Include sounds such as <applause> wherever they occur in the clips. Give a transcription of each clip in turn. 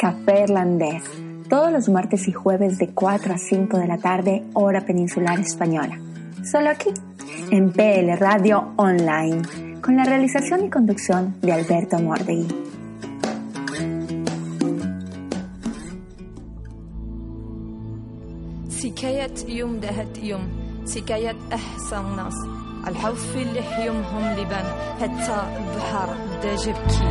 Café Irlandés, todos los martes y jueves de 4 a 5 de la tarde, hora peninsular española. Solo aquí, en PL Radio Online, con la realización y conducción de Alberto Mordegui. سكاية يوم دهت يوم سكاية أحسن ناس الحوف اللي يومهم لبن حتى البحر بدا جبكي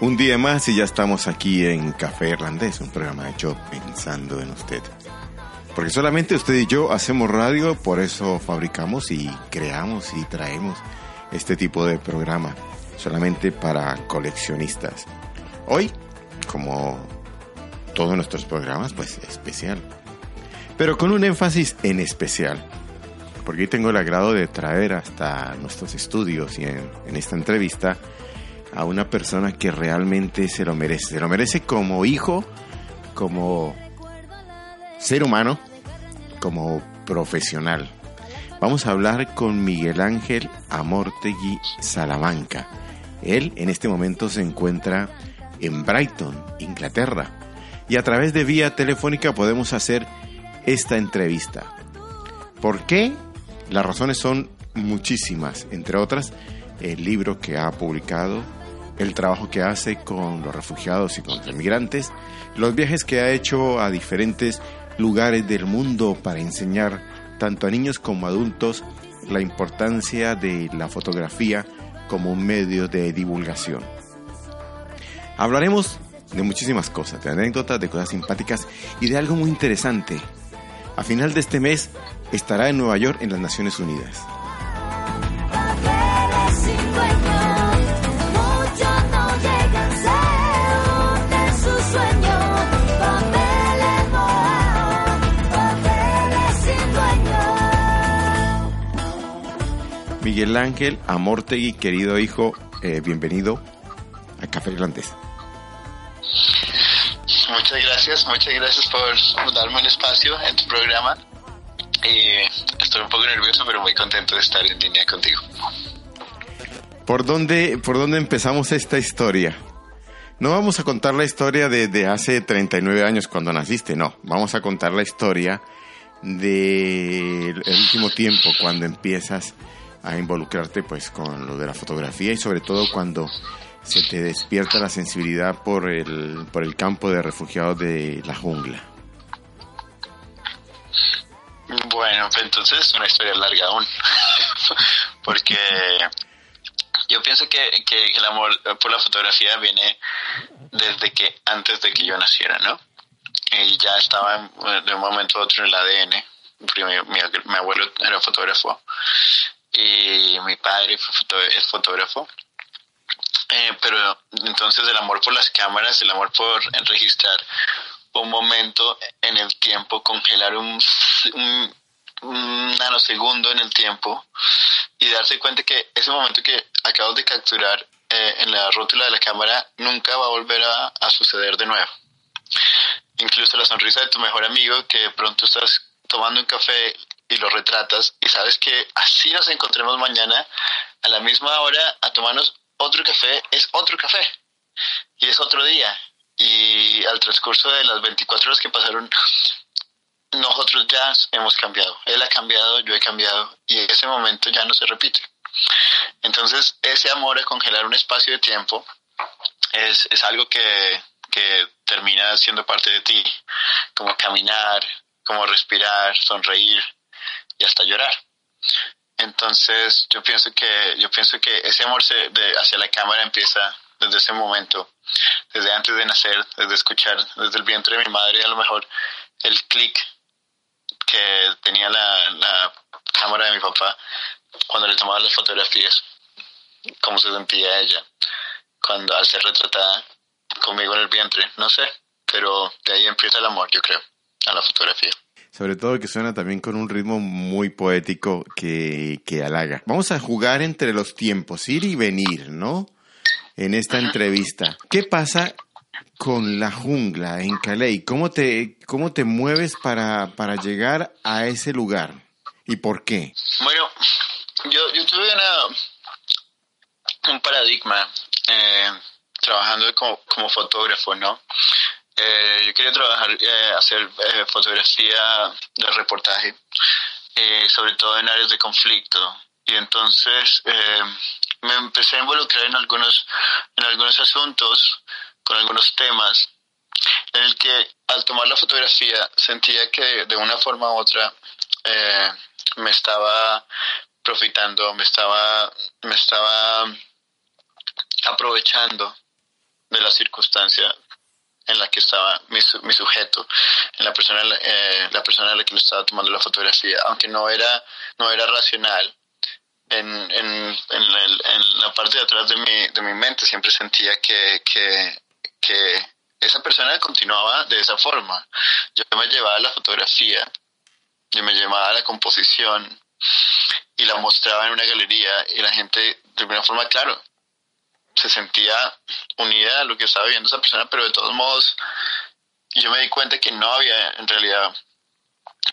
Un día más y ya estamos aquí en Café Irlandés, un programa hecho pensando en usted. Porque solamente usted y yo hacemos radio, por eso fabricamos y creamos y traemos este tipo de programa, solamente para coleccionistas. Hoy, como todos nuestros programas, pues especial. Pero con un énfasis en especial. Porque hoy tengo el agrado de traer hasta nuestros estudios y en, en esta entrevista a una persona que realmente se lo merece. Se lo merece como hijo, como ser humano, como profesional. Vamos a hablar con Miguel Ángel Amortegui Salamanca. Él en este momento se encuentra en Brighton, Inglaterra. Y a través de vía telefónica podemos hacer esta entrevista. ¿Por qué? Las razones son muchísimas, entre otras, el libro que ha publicado, el trabajo que hace con los refugiados y con los migrantes, los viajes que ha hecho a diferentes lugares del mundo para enseñar tanto a niños como adultos la importancia de la fotografía como un medio de divulgación. Hablaremos de muchísimas cosas, de anécdotas, de cosas simpáticas y de algo muy interesante. A final de este mes estará en Nueva York en las Naciones Unidas. Miguel Ángel Amortegui, querido hijo, eh, bienvenido a Café Irlandés. Muchas gracias, muchas gracias por darme un espacio en tu programa. Eh, estoy un poco nervioso, pero muy contento de estar en línea contigo. ¿Por dónde, ¿Por dónde empezamos esta historia? No vamos a contar la historia de, de hace 39 años cuando naciste, no. Vamos a contar la historia del último tiempo cuando empiezas a involucrarte pues con lo de la fotografía y sobre todo cuando se te despierta la sensibilidad por el, por el campo de refugiados de la jungla. Bueno, pues entonces es una historia larga aún, <laughs> porque yo pienso que, que el amor por la fotografía viene desde que antes de que yo naciera, ¿no? Y ya estaba de un momento a otro en el ADN. Mi, mi abuelo era fotógrafo y mi padre fue es fotógrafo. Eh, pero entonces el amor por las cámaras, el amor por registrar un momento en el tiempo, congelar un, un un nanosegundo en el tiempo y darse cuenta que ese momento que acabo de capturar eh, en la rótula de la cámara nunca va a volver a, suceder de nuevo. Incluso la sonrisa de tu mejor amigo que de pronto estás tomando un café y lo retratas y sabes que así nos encontremos mañana a la misma hora a tomarnos otro café, es otro café y es otro día. Y al transcurso de las 24 horas que pasaron, nosotros ya hemos cambiado. Él ha cambiado, yo he cambiado y ese momento ya no se repite. Entonces, ese amor a congelar un espacio de tiempo es, es algo que, que termina siendo parte de ti, como caminar, como respirar, sonreír y hasta llorar. Entonces, yo pienso que yo pienso que ese amor se, de, hacia la cámara empieza desde ese momento, desde antes de nacer, desde escuchar, desde el vientre de mi madre, a lo mejor el clic que tenía la, la cámara de mi papá cuando le tomaba las fotografías, cómo se sentía ella cuando al ser retratada conmigo en el vientre, no sé, pero de ahí empieza el amor, yo creo, a la fotografía. Sobre todo que suena también con un ritmo muy poético que, que halaga. Vamos a jugar entre los tiempos, ir y venir, ¿no? En esta entrevista. ¿Qué pasa con la jungla en Calais? ¿Cómo te, cómo te mueves para, para llegar a ese lugar? ¿Y por qué? Bueno, yo, yo tuve una, un paradigma eh, trabajando como, como fotógrafo, ¿no? Eh, yo quería trabajar, eh, hacer eh, fotografía de reportaje, eh, sobre todo en áreas de conflicto. Y entonces eh, me empecé a involucrar en algunos, en algunos asuntos, con algunos temas, en el que al tomar la fotografía sentía que de una forma u otra me estaba profitando, me estaba, me estaba aprovechando de la circunstancia en la que estaba mi, mi sujeto, en la persona, eh, la persona a la que le estaba tomando la fotografía, aunque no era, no era racional. En, en, en, el, en la parte de atrás de mi, de mi mente siempre sentía que, que, que esa persona continuaba de esa forma. Yo me llevaba la fotografía, yo me llevaba la composición y la mostraba en una galería y la gente de alguna forma, claro, se sentía unida a lo que estaba viendo esa persona, pero de todos modos yo me di cuenta que no había en realidad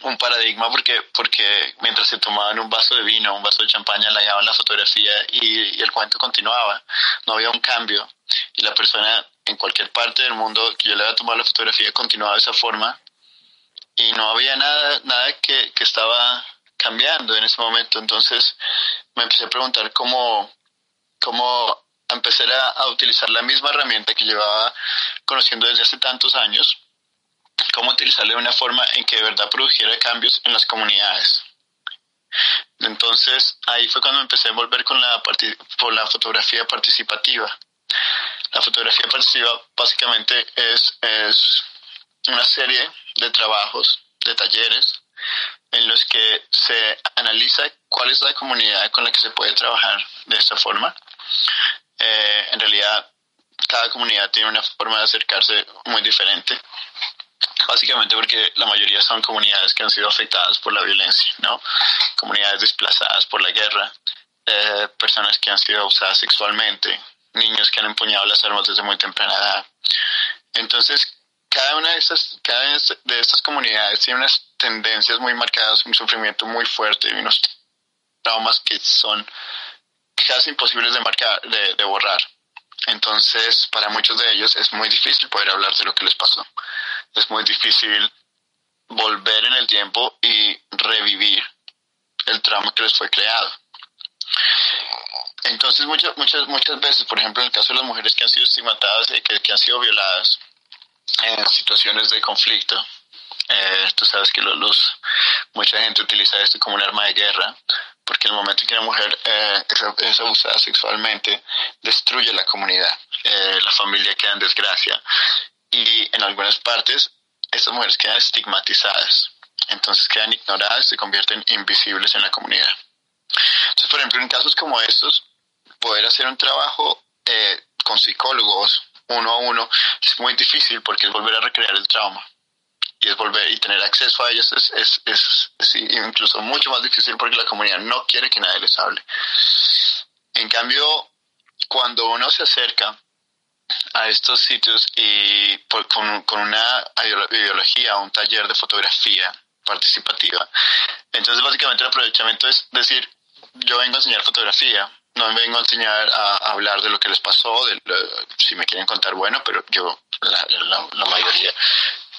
un paradigma porque porque mientras se tomaban un vaso de vino, un vaso de champaña, la llevaban la fotografía y, y, el cuento continuaba. No había un cambio y la persona en cualquier parte del mundo que yo le había tomado la fotografía continuaba de esa forma y no había nada nada que, que estaba cambiando en ese momento. Entonces me empecé a preguntar cómo cómo empezar a, a, utilizar la misma herramienta que llevaba conociendo desde hace tantos años, cómo utilizarla de una forma en que de verdad produjera cambios en las comunidades. Entonces ahí fue cuando empecé a envolver con la, por la fotografía participativa. La fotografía participativa básicamente es, es una serie de trabajos, de talleres, en los que se analiza cuál es la comunidad con la que se puede trabajar de esta forma eh, en realidad cada comunidad tiene una forma de acercarse muy diferente. Básicamente porque la mayoría son comunidades que han sido afectadas por la violencia, ¿no? Comunidades desplazadas por la guerra, eh, personas que han sido abusadas sexualmente, niños que han empuñado las armas desde muy temprana edad. Entonces, cada una de estas, cada de estas comunidades tiene unas tendencias muy marcadas, un sufrimiento muy fuerte y unos traumas que son casi imposibles de marcar, de, borrar. Entonces, para muchos de ellos es muy difícil poder hablar de lo que les pasó. Es muy difícil volver en el tiempo y revivir el trauma que les fue creado. Entonces, muchas, muchas, muchas veces, por ejemplo, en el caso de las mujeres que han sido estigmatadas y que, que han sido violadas en situaciones de conflicto, eh, tú sabes que los, mucha gente utiliza esto como un arma de guerra, porque el momento en que una mujer eh, es, abusada sexualmente, destruye la comunidad, eh, la familia queda en desgracia. Y en algunas partes, estas mujeres quedan estigmatizadas, entonces quedan ignoradas y se convierten invisibles en la comunidad. Entonces, por ejemplo, en casos como estos, poder hacer un trabajo eh, con psicólogos uno a uno es muy difícil porque es volver a recrear el trauma y es volver y tener acceso a ellas es, es, es, es incluso mucho más difícil porque la comunidad no quiere que nadie les hable. En cambio, cuando uno se acerca a estos sitios y con, con, una ideología, un taller de fotografía participativa, entonces básicamente el aprovechamiento es decir, yo vengo a enseñar fotografía, no vengo a enseñar a, hablar de lo que les pasó, de si me quieren contar, bueno, pero yo, la, la, mayoría,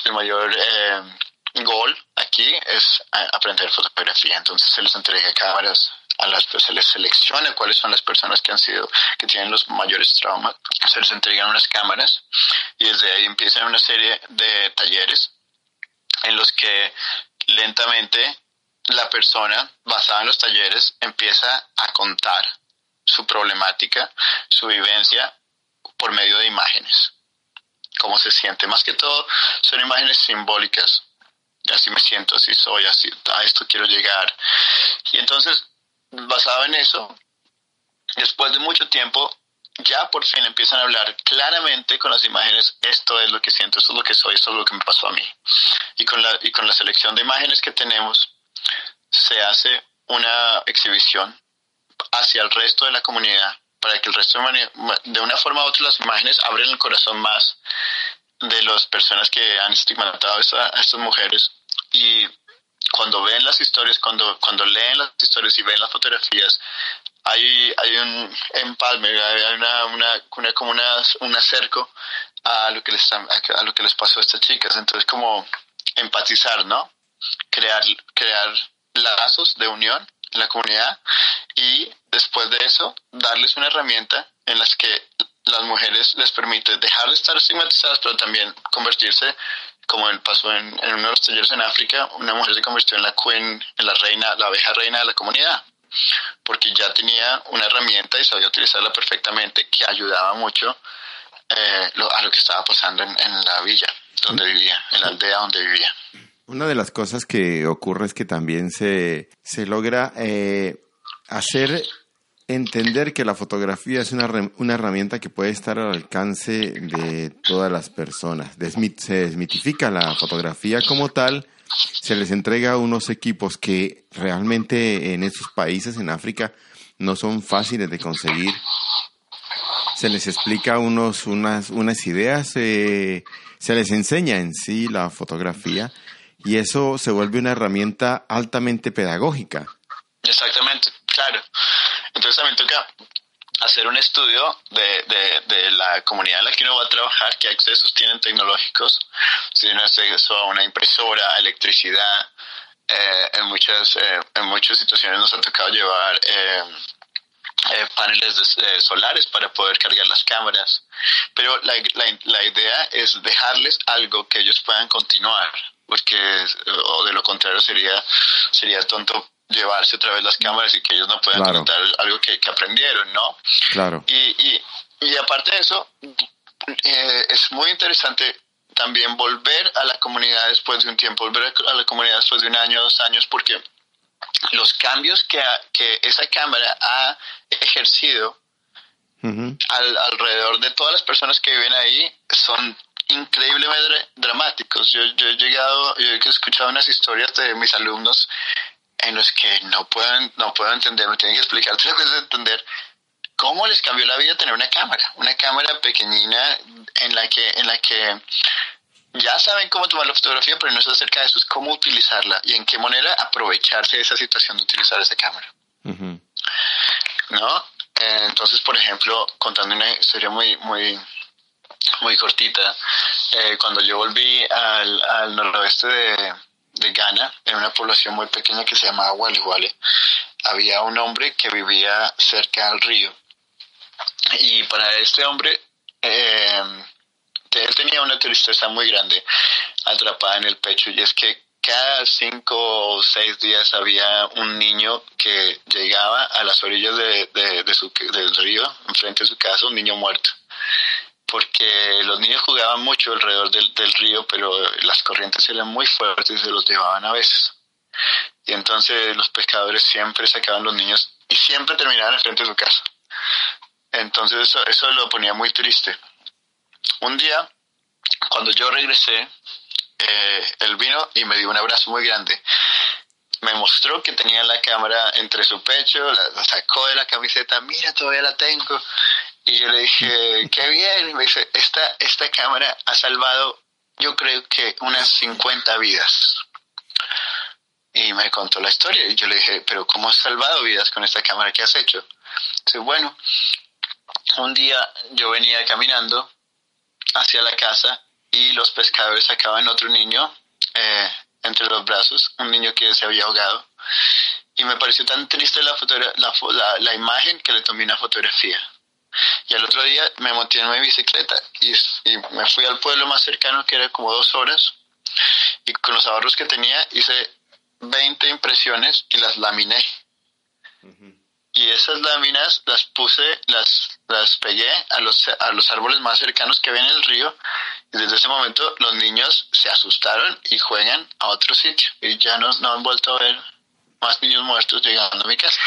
el mayor eh, gol aquí es aprender fotografía. Entonces se les entrega cámaras a las se les selecciona cuáles son las personas que han sido que tienen los mayores traumas se les entregan unas cámaras y desde ahí empiezan una serie de talleres en los que lentamente la persona basada en los talleres empieza a contar su problemática, su vivencia por medio de imágenes. Cómo se siente. Más que todo son imágenes simbólicas. Así me siento, así soy, así a esto quiero llegar. Y entonces, basado en eso, después de mucho tiempo, ya por fin empiezan a hablar claramente con las imágenes, esto es lo que siento, esto es lo que soy, esto es lo que me pasó a mí. Y con la, y con la selección de imágenes que tenemos, se hace una exhibición hacia el resto de la comunidad, para que el resto de, de una forma u otra las imágenes abren el corazón más de las personas que han estigmatado a, estas mujeres y cuando ven las historias, cuando, cuando leen las historias y ven las fotografías, hay, hay un empalme, hay una, una, una como una, un acerco a lo, que les, a lo que les pasó a estas chicas. Entonces, como empatizar, ¿no? Crear, crear lazos de unión la comunidad y después de eso darles una herramienta en las que las mujeres les permite dejar de estar estigmatizadas pero también convertirse como el pasó en, en uno de los talleres en África una mujer se convirtió en la queen en la reina la abeja reina de la comunidad porque ya tenía una herramienta y sabía utilizarla perfectamente que ayudaba mucho eh, a lo que estaba pasando en, en la villa donde vivía en la aldea donde vivía una de las cosas que ocurre es que también se, se logra eh, hacer entender que la fotografía es una, una, herramienta que puede estar al alcance de todas las personas. se desmitifica la fotografía como tal, se les entrega unos equipos que realmente en esos países, en África, no son fáciles de conseguir. Se les explica unos, unas, unas ideas, eh, se les enseña en sí la fotografía y eso se vuelve una herramienta altamente pedagógica. Exactamente, claro. Entonces también toca hacer un estudio de, de, la comunidad en la que uno va a trabajar, qué accesos tienen tecnológicos, si tienen acceso a una impresora, electricidad. Eh, en, muchas, eh, en muchas situaciones nos ha tocado llevar eh, paneles solares para poder cargar las cámaras. Pero la, la idea es dejarles algo que ellos puedan continuar porque o de lo contrario sería sería tonto llevarse otra vez las cámaras y que ellos no puedan contar algo que, aprendieron, ¿no? Claro. Y, y, aparte de eso, eh, es muy interesante también volver a la comunidad después de un tiempo, volver a la comunidad después de un año, dos años, porque los cambios que, que esa cámara ha ejercido al, alrededor de todas las personas que viven ahí son increíblemente dramáticos. Yo, yo he llegado, yo he escuchado unas historias de mis alumnos en los que no pueden, no puedo entender, me tienen que explicar <laughs> tres veces entender cómo les cambió la vida tener una cámara, una cámara pequeñina en la que, en la que ya saben cómo tomar la fotografía, pero no es acerca de eso, es cómo utilizarla y en qué manera aprovecharse de esa situación de utilizar esa cámara. ¿No? Eh, entonces, por ejemplo, contando una historia muy, muy, muy cortita. Eh, cuando yo volví al, al noroeste de, de, Ghana, en una población muy pequeña que se llamaba Wale había un hombre que vivía cerca del río. Y para este hombre, eh, él tenía una tristeza muy grande atrapada en el pecho y es que cada cinco o seis días había un niño que llegaba a las orillas de, de, de su, del río, enfrente de su casa, un niño muerto porque los niños jugaban mucho alrededor del, del, río, pero las corrientes eran muy fuertes y se los llevaban a veces. Y entonces los pescadores siempre sacaban los niños y siempre terminaban enfrente de su casa. Entonces eso, eso lo ponía muy triste. Un día, cuando yo regresé, eh, él vino y me dio un abrazo muy grande. Me mostró que tenía la cámara entre su pecho, la, sacó de la camiseta, mira, todavía la tengo. Y yo le dije, qué bien. Y me dice, esta, esta cámara ha salvado, yo creo que unas 50 vidas. Y me contó la historia. Y yo le dije, pero ¿cómo has salvado vidas con esta cámara que has hecho? Dice, bueno, un día yo venía caminando hacia la casa y los pescadores sacaban otro niño eh, entre los brazos, un niño que se había ahogado. Y me pareció tan triste la, la, la, imagen que le tomé una fotografía. Y al otro día me monté en mi bicicleta y, me fui al pueblo más cercano, que era como dos horas. Y con los ahorros que tenía hice 20 impresiones y las laminé. Y esas láminas las puse, las, las pegué a los, a los árboles más cercanos que ven en el río. Y desde ese momento los niños se asustaron y juegan a otro sitio. Y ya no, no han vuelto a ver más niños muertos llegando a mi casa.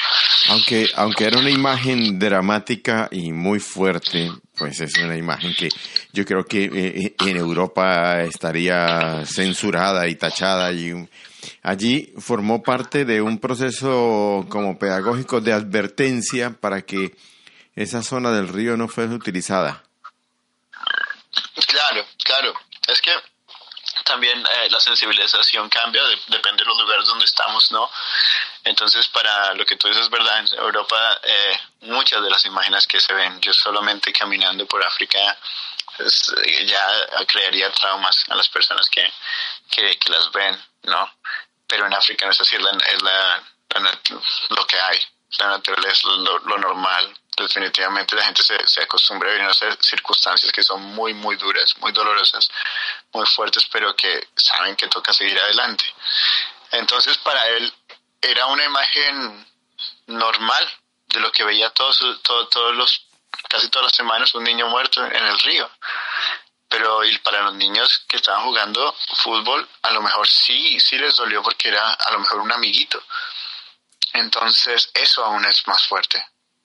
Aunque, aunque era una imagen dramática y muy fuerte, pues es una imagen que yo creo que eh, eh, en Europa estaría censurada y tachada y Allí formó parte de un proceso como pedagógico de advertencia para que esa zona del río no fuese utilizada. Claro, claro. Es que también eh, la sensibilización cambia, depende de los lugares donde estamos, ¿no? Entonces, para lo que tú dices, verdad, en Europa eh, muchas de las imágenes que se ven, yo solamente caminando por África, pues, ya crearía traumas a las personas que, que, las ven, ¿no? Pero en África no es así, es, la, lo que hay, la naturaleza, lo, lo normal. Definitivamente la gente se, acostumbra a vivir en circunstancias que son muy, muy duras, muy dolorosas, muy fuertes, pero que saben que toca seguir adelante. Entonces, para él era una imagen normal de lo que veía todos, todos, todos los, casi todas las semanas, un niño muerto en el río pero para los niños que estaban jugando fútbol, a lo mejor sí, sí les dolió porque era a lo mejor un amiguito. Entonces, eso aún es más fuerte,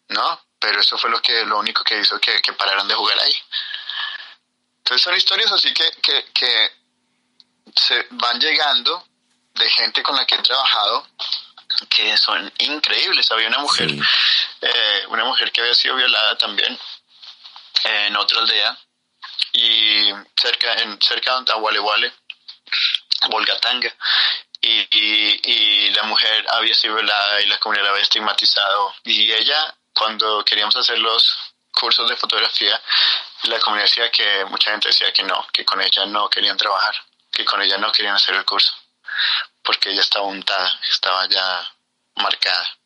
¿no? Pero eso fue lo que lo único que hizo que, que pararan de jugar ahí. Entonces son historias así que, que, que se van llegando de gente con la que he trabajado que son increíbles. Había una mujer, eh, una mujer que había sido violada también en otra aldea y cerca, en, cerca de Agualeguale, Volgatanga, y, y, la mujer había sido violada y la comunidad la había estigmatizado. Y ella, cuando queríamos hacer los cursos de fotografía, la comunidad decía que mucha gente decía que no, que con ella no querían trabajar, que con ella no querían hacer el curso, porque ella estaba untada, estaba ya marcada.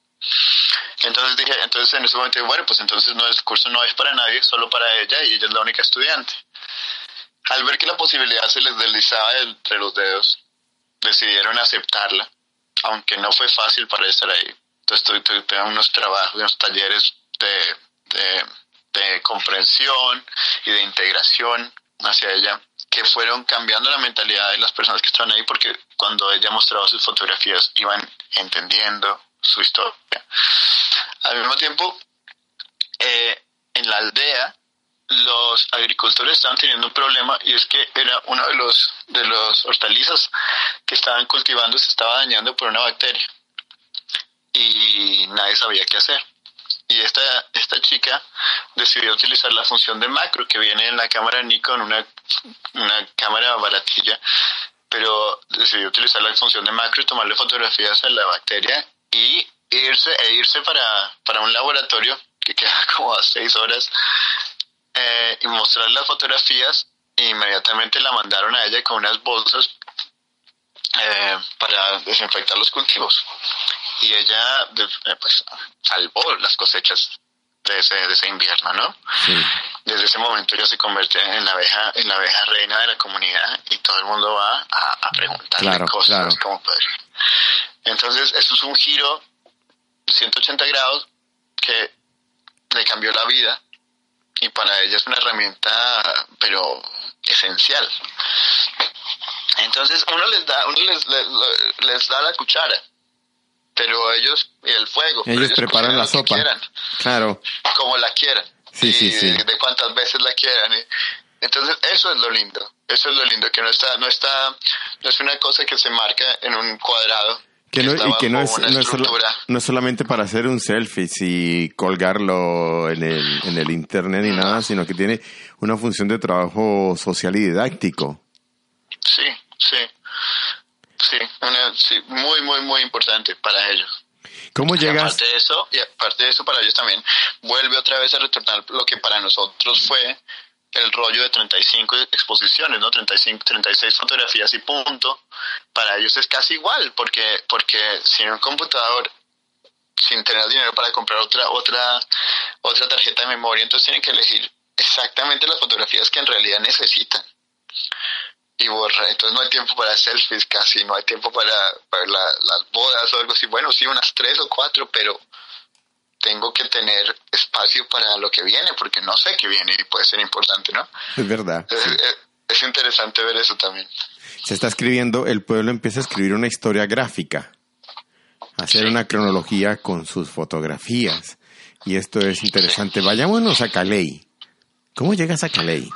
Entonces dije, entonces en ese momento bueno, pues entonces no, el curso no es para nadie, solo para ella y ella es la única estudiante. Al ver que la posibilidad se les deslizaba entre los dedos, decidieron aceptarla, aunque no fue fácil para estar ahí. Entonces tuve, unos trabajos, unos talleres de comprensión y de integración hacia ella que fueron cambiando la mentalidad de las personas que estaban ahí porque cuando ella mostraba sus fotografías iban entendiendo su historia. Al mismo tiempo, eh, en la aldea los agricultores estaban teniendo un problema y es que era uno de los de los hortalizas que estaban cultivando se estaba dañando por una bacteria y nadie sabía qué hacer. Y esta esta chica decidió utilizar la función de macro que viene en la cámara Nikon una una cámara baratilla pero decidió utilizar la función de macro y tomarle fotografías a la bacteria y irse e irse para, para un laboratorio que queda <laughs> como a seis horas eh, y mostrar las fotografías. E inmediatamente la mandaron a ella con unas bolsas eh, para desinfectar los cultivos y ella eh, pues salvó las cosechas de ese, de ese invierno, ¿no? Desde ese momento ella se convierte en la abeja, en la abeja reina de la comunidad y todo el mundo va a, a preguntarle cosas como Entonces, eso es un giro 180 grados que le cambió la vida y para ella es una herramienta, pero esencial. Entonces uno les da, uno les, les, da la cuchara, pero ellos y el fuego. Ellos, preparan la sopa. claro. Como la quieran. Sí, sí, sí. De cuántas veces la quieran. Entonces, eso es lo lindo. Eso es lo lindo, que no está, no está, no es una cosa que se marca en un cuadrado. Que no, y que no es, no, es no es solamente para hacer un selfie y colgarlo en el, en el internet ni nada, sino que tiene una función de trabajo social y didáctico. Sí, sí. Sí, una- sí, muy, muy, muy importante para ellos. ¿Cómo llegas? aparte de eso, y aparte de eso para ellos también, vuelve otra vez a retornar lo que para nosotros fue el rollo de 35 exposiciones, ¿no? 35, 36 fotografías y punto. Para ellos es casi igual, porque, porque sin un computador, sin tener dinero para comprar otra, otra, otra tarjeta de memoria, entonces tienen que elegir exactamente las fotografías que en realidad necesitan. Y borra, entonces no hay tiempo para selfies casi, no hay tiempo para, para la- las bodas o algo así. Bueno, sí, unas tres o cuatro, pero tengo que tener espacio para lo que viene, porque no sé qué viene y puede ser importante, ¿no? Es verdad. Es, sí. es- es interesante ver eso también. Se está escribiendo, el pueblo empieza a escribir una historia gráfica, hacer una cronología con sus fotografías. Y esto es interesante. Vayámonos a Calais. ¿Cómo llegas a Calais?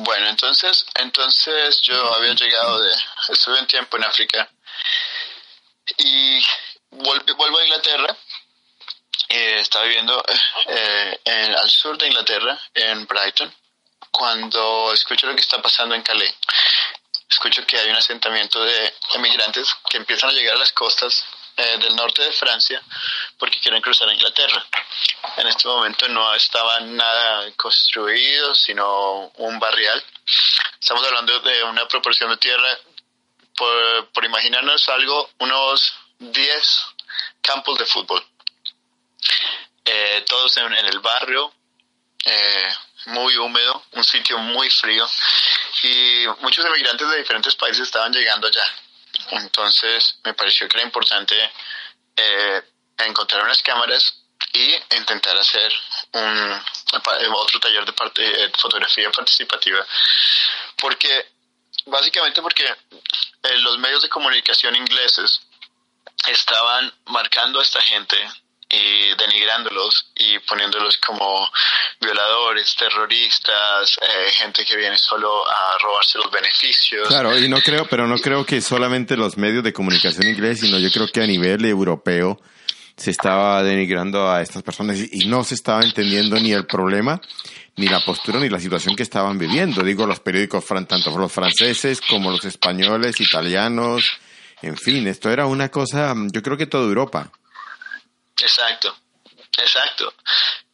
Bueno, entonces, entonces yo había llegado de, estuve un tiempo en África y vuelvo a Inglaterra. Eh, estaba viviendo eh, en- al sur de Inglaterra, en Brighton, cuando escucho lo que está pasando en Calais. Escucho que hay un asentamiento de emigrantes que empiezan a llegar a las costas eh, del norte de Francia porque quieren cruzar a Inglaterra. En este momento no estaba nada construido, sino un barrial. Estamos hablando de una proporción de tierra, por, imaginarnos algo, unos 10 campos de fútbol. Eh, todos en, en el barrio, eh, muy húmedo, un sitio muy frío y muchos emigrantes de diferentes países estaban llegando allá. Entonces me pareció que era importante eh, encontrar unas cámaras y intentar hacer un otro taller de eh, fotografía participativa. Porque básicamente porque eh, los medios de comunicación ingleses estaban marcando a esta gente y denigrándolos y poniéndolos como violadores, terroristas, eh, gente que viene solo a robarse los beneficios. Claro, y no creo, pero no creo que solamente los medios de comunicación ingleses, sino yo creo que a nivel europeo se estaba denigrando a estas personas y no se estaba entendiendo ni el problema, ni la postura, ni la situación que estaban viviendo. Digo, los periódicos, tanto los franceses como los españoles, italianos, en fin, esto era una cosa, yo creo que toda Europa. Exacto, exacto.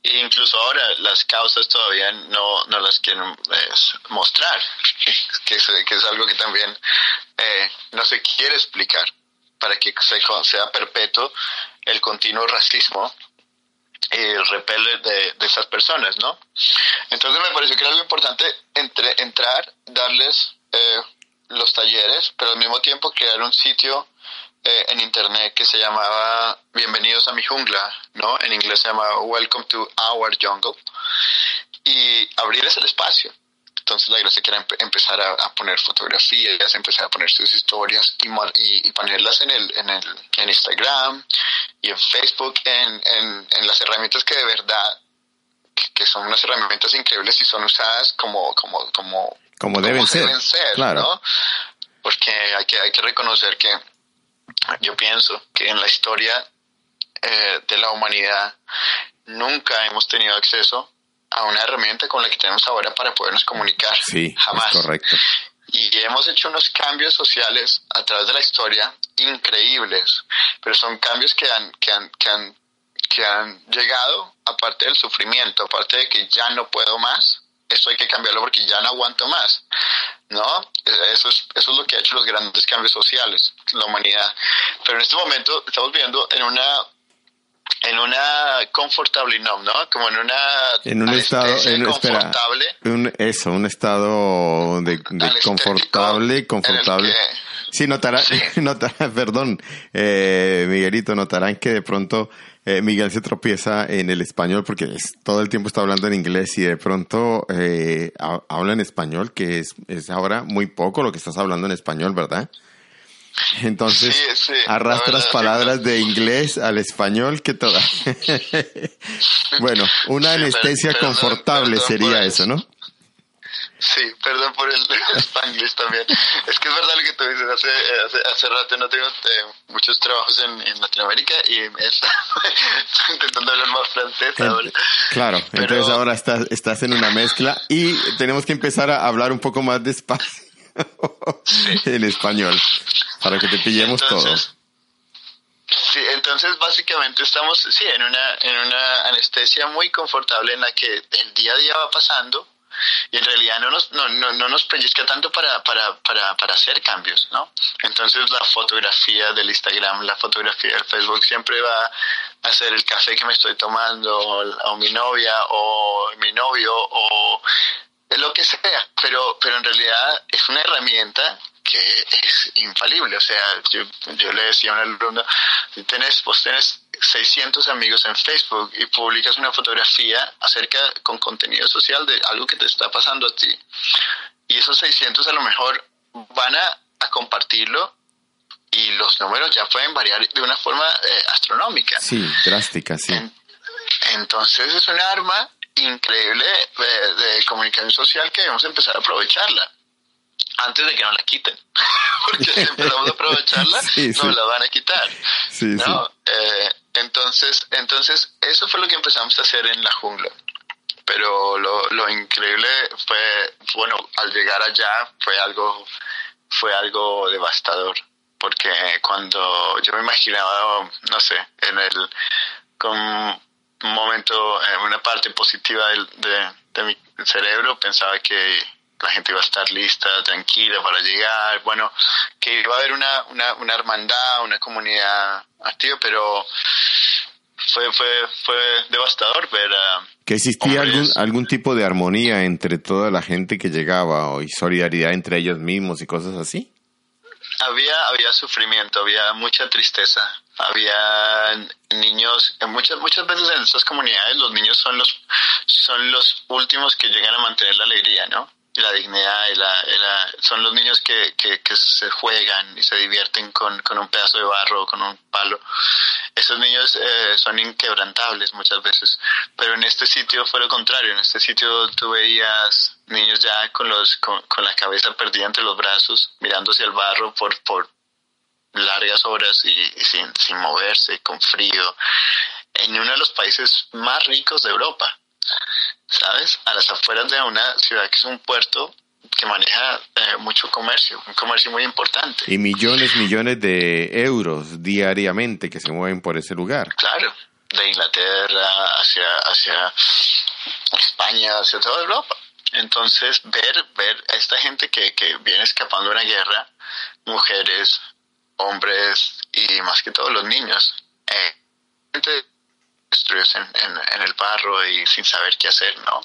Incluso ahora las causas todavía no, no las quieren eh, mostrar, <laughs> que es, que es algo que también eh, no se quiere explicar para que se, sea perpetuo el continuo racismo y el repele de, de esas personas, ¿no? Entonces me pareció que era algo importante entre, entrar, darles eh, los talleres, pero al mismo tiempo crear un sitio eh, en internet que se llamaba Bienvenidos a mi jungla, ¿no? En inglés se llama Welcome to Our Jungle y abrirles el espacio. Entonces la era empe- empezar a, a poner fotografías, empezar a poner sus historias y, mar- y, y ponerlas en el, en el en Instagram y en Facebook, en, en, en las herramientas que de verdad que, que son unas herramientas increíbles y son usadas como como como Como deben ser, claro. ¿no? Porque hay que hay que reconocer que yo pienso que en la historia eh, de la humanidad nunca hemos tenido acceso a una herramienta con la que tenemos ahora para podernos comunicar. Sí, jamás. correcto. Y hemos hecho unos cambios sociales a través de la historia increíbles, pero son cambios que han, que han, que han, que han llegado aparte del sufrimiento, aparte de que ya no puedo más, esto hay que cambiarlo porque ya no aguanto más, ¿no? Eso es, eso es lo que ha hecho los grandes cambios sociales, la humanidad. Pero en este momento estamos viviendo en una en una confortable no, ¿no? Como en una En un estado, en, espera, confortable. un- eso, un estado de, confortable, confortable. que- Sí, notará, Sí. <laughs> notará, perdón, eh, Miguelito, notarán que de pronto eh, Miguel se tropieza en el español porque es- todo el tiempo está hablando en inglés y de pronto eh, ha- habla en español, que es, es ahora muy poco lo que estás hablando en español, ¿verdad? Entonces, Sí, sí, arrastras verdad, palabras de inglés al español que toda. <laughs> bueno, una anestesia pero- pero no- confortable perdón sería eso, ¿no? Sí, perdón por el <laughs> spanglish también. Es que es verdad lo que tú dices. Hace, hace, hace rato no tengo eh, muchos trabajos en, en, Latinoamérica y <laughs> estoy intentando hablar más francés ahora. Claro, Pero- entonces ahora estás, estás en una mezcla y tenemos que empezar a hablar un poco más despacio <laughs> en español para que te pillemos Entonces, Sí, entonces básicamente estamos sí en una en una anestesia muy confortable en la que el día a día va pasando y en realidad no nos no, no, no nos pellizca tanto para, para, para, para hacer cambios, ¿no? Entonces la fotografía del Instagram, la fotografía del Facebook siempre va a ser el café que me estoy tomando o, mi novia o mi novio o lo que sea, pero, pero en realidad es una herramienta que es infalible. O sea, yo, yo le decía a un alumno, si tenés, vos tenés 600 amigos en Facebook y publicas una fotografía acerca con contenido social de algo que te está pasando a ti, y esos 600 a lo mejor van a, a compartirlo y los números ya pueden variar de una forma eh, astronómica. Sí, drástica, sí. En- Entonces es un arma increíble de, de comunicación social que debemos empezar a aprovecharla antes de que nos la quiten. <laughs> Porque si empezamos a aprovecharla, Sí, <laughs> sí. nos la van a quitar. Sí, ¿no? Eh, entonces, entonces, eso fue lo que empezamos a hacer en la jungla. Pero lo, lo increíble fue, bueno, al llegar allá fue algo, fue algo devastador. Porque cuando yo me imaginaba, no sé, en el, con un momento, en una parte positiva de, de mi cerebro, pensaba que la gente iba a estar lista, tranquila para llegar, bueno, que iba a haber una, una, una hermandad, una comunidad activa, pero fue, fue, fue devastador ver a... Que existía algún, algún tipo de armonía entre toda la gente que llegaba o y solidaridad entre ellos mismos y cosas así. había había sufrimiento había mucha tristeza. Había niños muchas muchas veces en estas comunidades los niños son los son los últimos que llegan a mantener la alegría no la dignidad y la, son los niños que, que, que se juegan y se divierten con, con un pedazo de barro o con un palo. Esos niños eh, son inquebrantables muchas veces. Pero en este sitio fue lo contrario. En este sitio tú veías niños ya con los con, con la cabeza perdida entre los brazos mirando hacia el barro por por largas horas y, y sin, sin moverse con frío. En uno de los países más ricos de Europa sabes a las afueras de una ciudad que es un puerto que maneja eh, mucho comercio un comercio muy importante Y millones, millones de euros diariamente que se mueven por ese lugar. Claro, de Inglaterra hacia, hacia España, hacia toda Europa. Entonces, ver, ver a esta gente que, que viene escapando de una guerra, mujeres, hombres y más que todo los niños, eh, gente destruidos en, en, el barro y sin saber qué hacer, ¿no?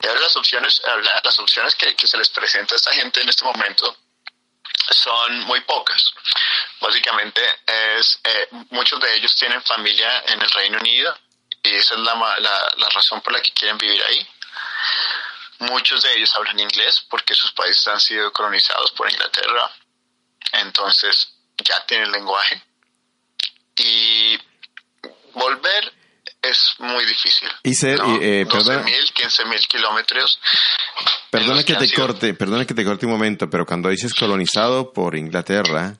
Y ahora las opciones, las opciones que, que se les presenta a esta gente en este momento son muy pocas. Básicamente es eh, muchos de ellos tienen familia en el Reino Unido y esa es la, la, la razón por la que quieren vivir ahí. Muchos de ellos hablan inglés porque sus países han sido colonizados por Inglaterra, entonces ya tienen lenguaje y volver es muy difícil. Y ser- eh, perdona- 12.000, 15.000 kilómetros. Perdona que te sido- corte, perdona que te corte un momento, pero cuando dices colonizado por Inglaterra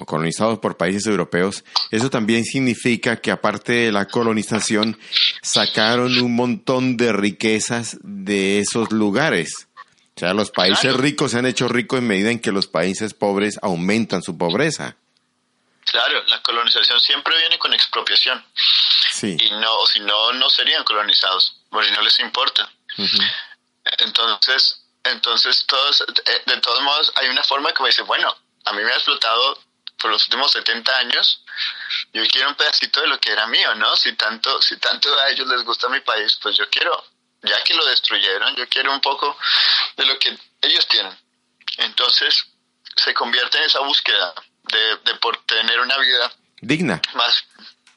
o colonizado por países europeos, eso también significa que aparte de la colonización, sacaron un montón de riquezas de esos lugares. O sea, los países Claro. ricos se han hecho ricos en medida en que los países pobres aumentan su pobreza. Claro, la colonización siempre viene con expropiación. Sí. y no, o si no, no serían colonizados, porque no les importa. Entonces, entonces todos, eh, de todos modos, hay una forma que me dice, bueno, a mí me ha explotado por los últimos 70 años, yo quiero un pedacito de lo que era mío, ¿no? Si tanto, si tanto a ellos les gusta mi país, pues yo quiero, ya que lo destruyeron, yo quiero un poco de lo que ellos tienen. Entonces, se convierte en esa búsqueda de, de por tener una vida Digna. más,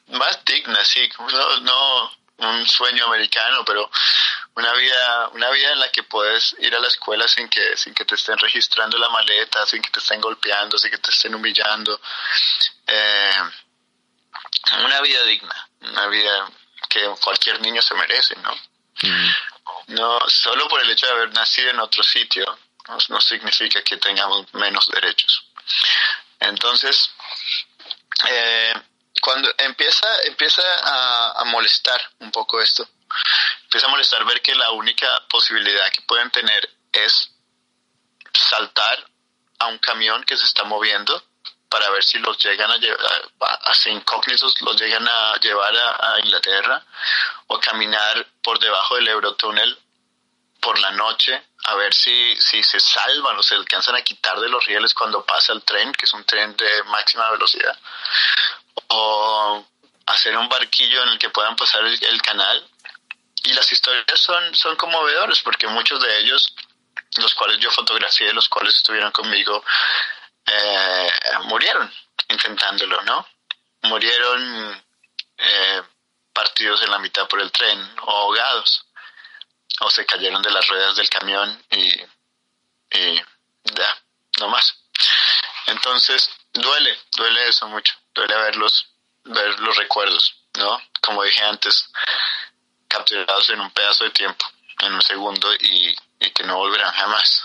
más digna, sí, no, no un sueño americano, pero una vida, una vida en la que puedes ir a la escuela sin que, sin que te estén registrando la maleta, sin que te estén golpeando, sin que te estén humillando. Eh, una vida digna, una vida que cualquier niño se merece, ¿no? no, solo por el hecho de haber nacido en otro sitio, no, significa que tengamos menos derechos. Entonces, eh, cuando empieza, empieza a, molestar un poco esto, empieza a molestar ver que la única posibilidad que pueden tener es saltar a un camión que se está moviendo para ver si los llegan a llevar, hacia incógnitos los llegan a llevar a, Inglaterra o caminar por debajo del Eurotúnel por la noche a ver si, si se salvan o se alcanzan a quitar de los rieles cuando pasa el tren, que es un tren de máxima velocidad, o hacer un barquillo en el que puedan pasar el, canal. Y las historias son, son conmovedoras porque muchos de ellos, los cuales yo fotografié, los cuales estuvieron conmigo, eh, murieron intentándolo, ¿no? Murieron eh, partidos en la mitad por el tren o ahogados o se cayeron de las ruedas del camión y, y ya, no más. Entonces, duele, duele eso mucho, duele verlos, ver los recuerdos, ¿no? Como dije antes, capturados en un pedazo de tiempo, en un segundo y, y que no volverán jamás.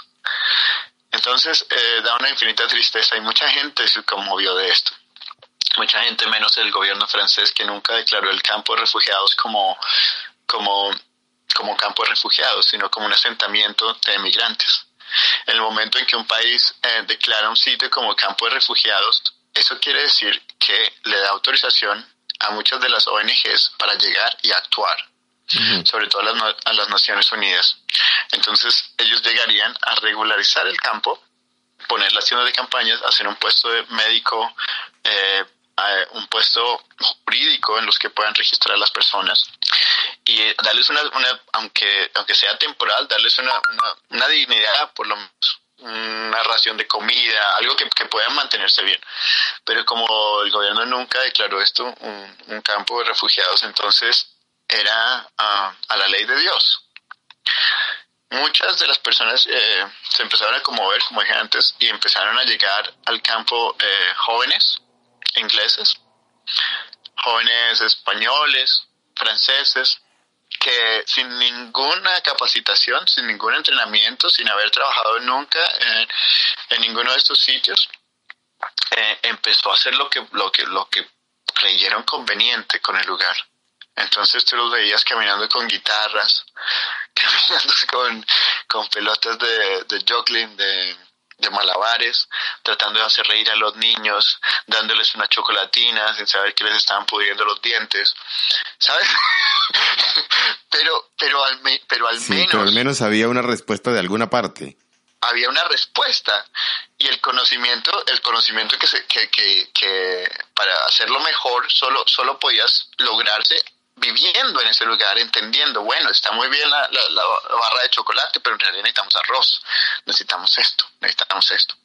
Entonces, eh, da una infinita tristeza y mucha gente se conmovió de esto. Mucha gente, menos el gobierno francés, que nunca declaró el campo de refugiados como, como, como campo de refugiados, sino como un asentamiento de emigrantes. En el momento en que un país eh, declara un sitio como campo de refugiados, eso quiere decir que le da autorización a muchas de las ONGs para llegar y actuar sobre todo a las, a las Naciones Unidas. Entonces ellos llegarían a regularizar el campo, poner las tiendas de campañas, hacer un puesto de médico, eh, un puesto jurídico en los que puedan registrar a las personas y darles una, una aunque aunque sea temporal, darles una, una, dignidad, por lo menos una ración de comida, algo que, que, puedan mantenerse bien. Pero como el gobierno nunca declaró esto un, un campo de refugiados, entonces era ah, a la ley de Dios. Muchas de las personas eh, se empezaron a conmover, como dije antes, y empezaron a llegar al campo eh, jóvenes ingleses, jóvenes españoles, franceses, que sin ninguna capacitación, sin ningún entrenamiento, sin haber trabajado nunca en, ninguno de estos sitios, eh, empezó a hacer lo que, lo que, lo que creyeron conveniente con el lugar. Entonces tú los veías caminando con guitarras, <laughs> caminando con, con pelotas de, de juggling, de, de malabares, tratando de hacer reír a los niños, dándoles una chocolatina sin saber que les estaban pudriendo los dientes, ¿sabes? <laughs> pero, pero al, pero al menos... Pero al menos había una respuesta de alguna parte. Había una respuesta y el conocimiento, el conocimiento que, se, que, que, que para hacerlo mejor solo, solo podías lograrse viviendo en ese lugar, entendiendo, bueno, está muy bien la, la, barra de chocolate, pero en realidad necesitamos arroz, necesitamos esto, necesitamos esto.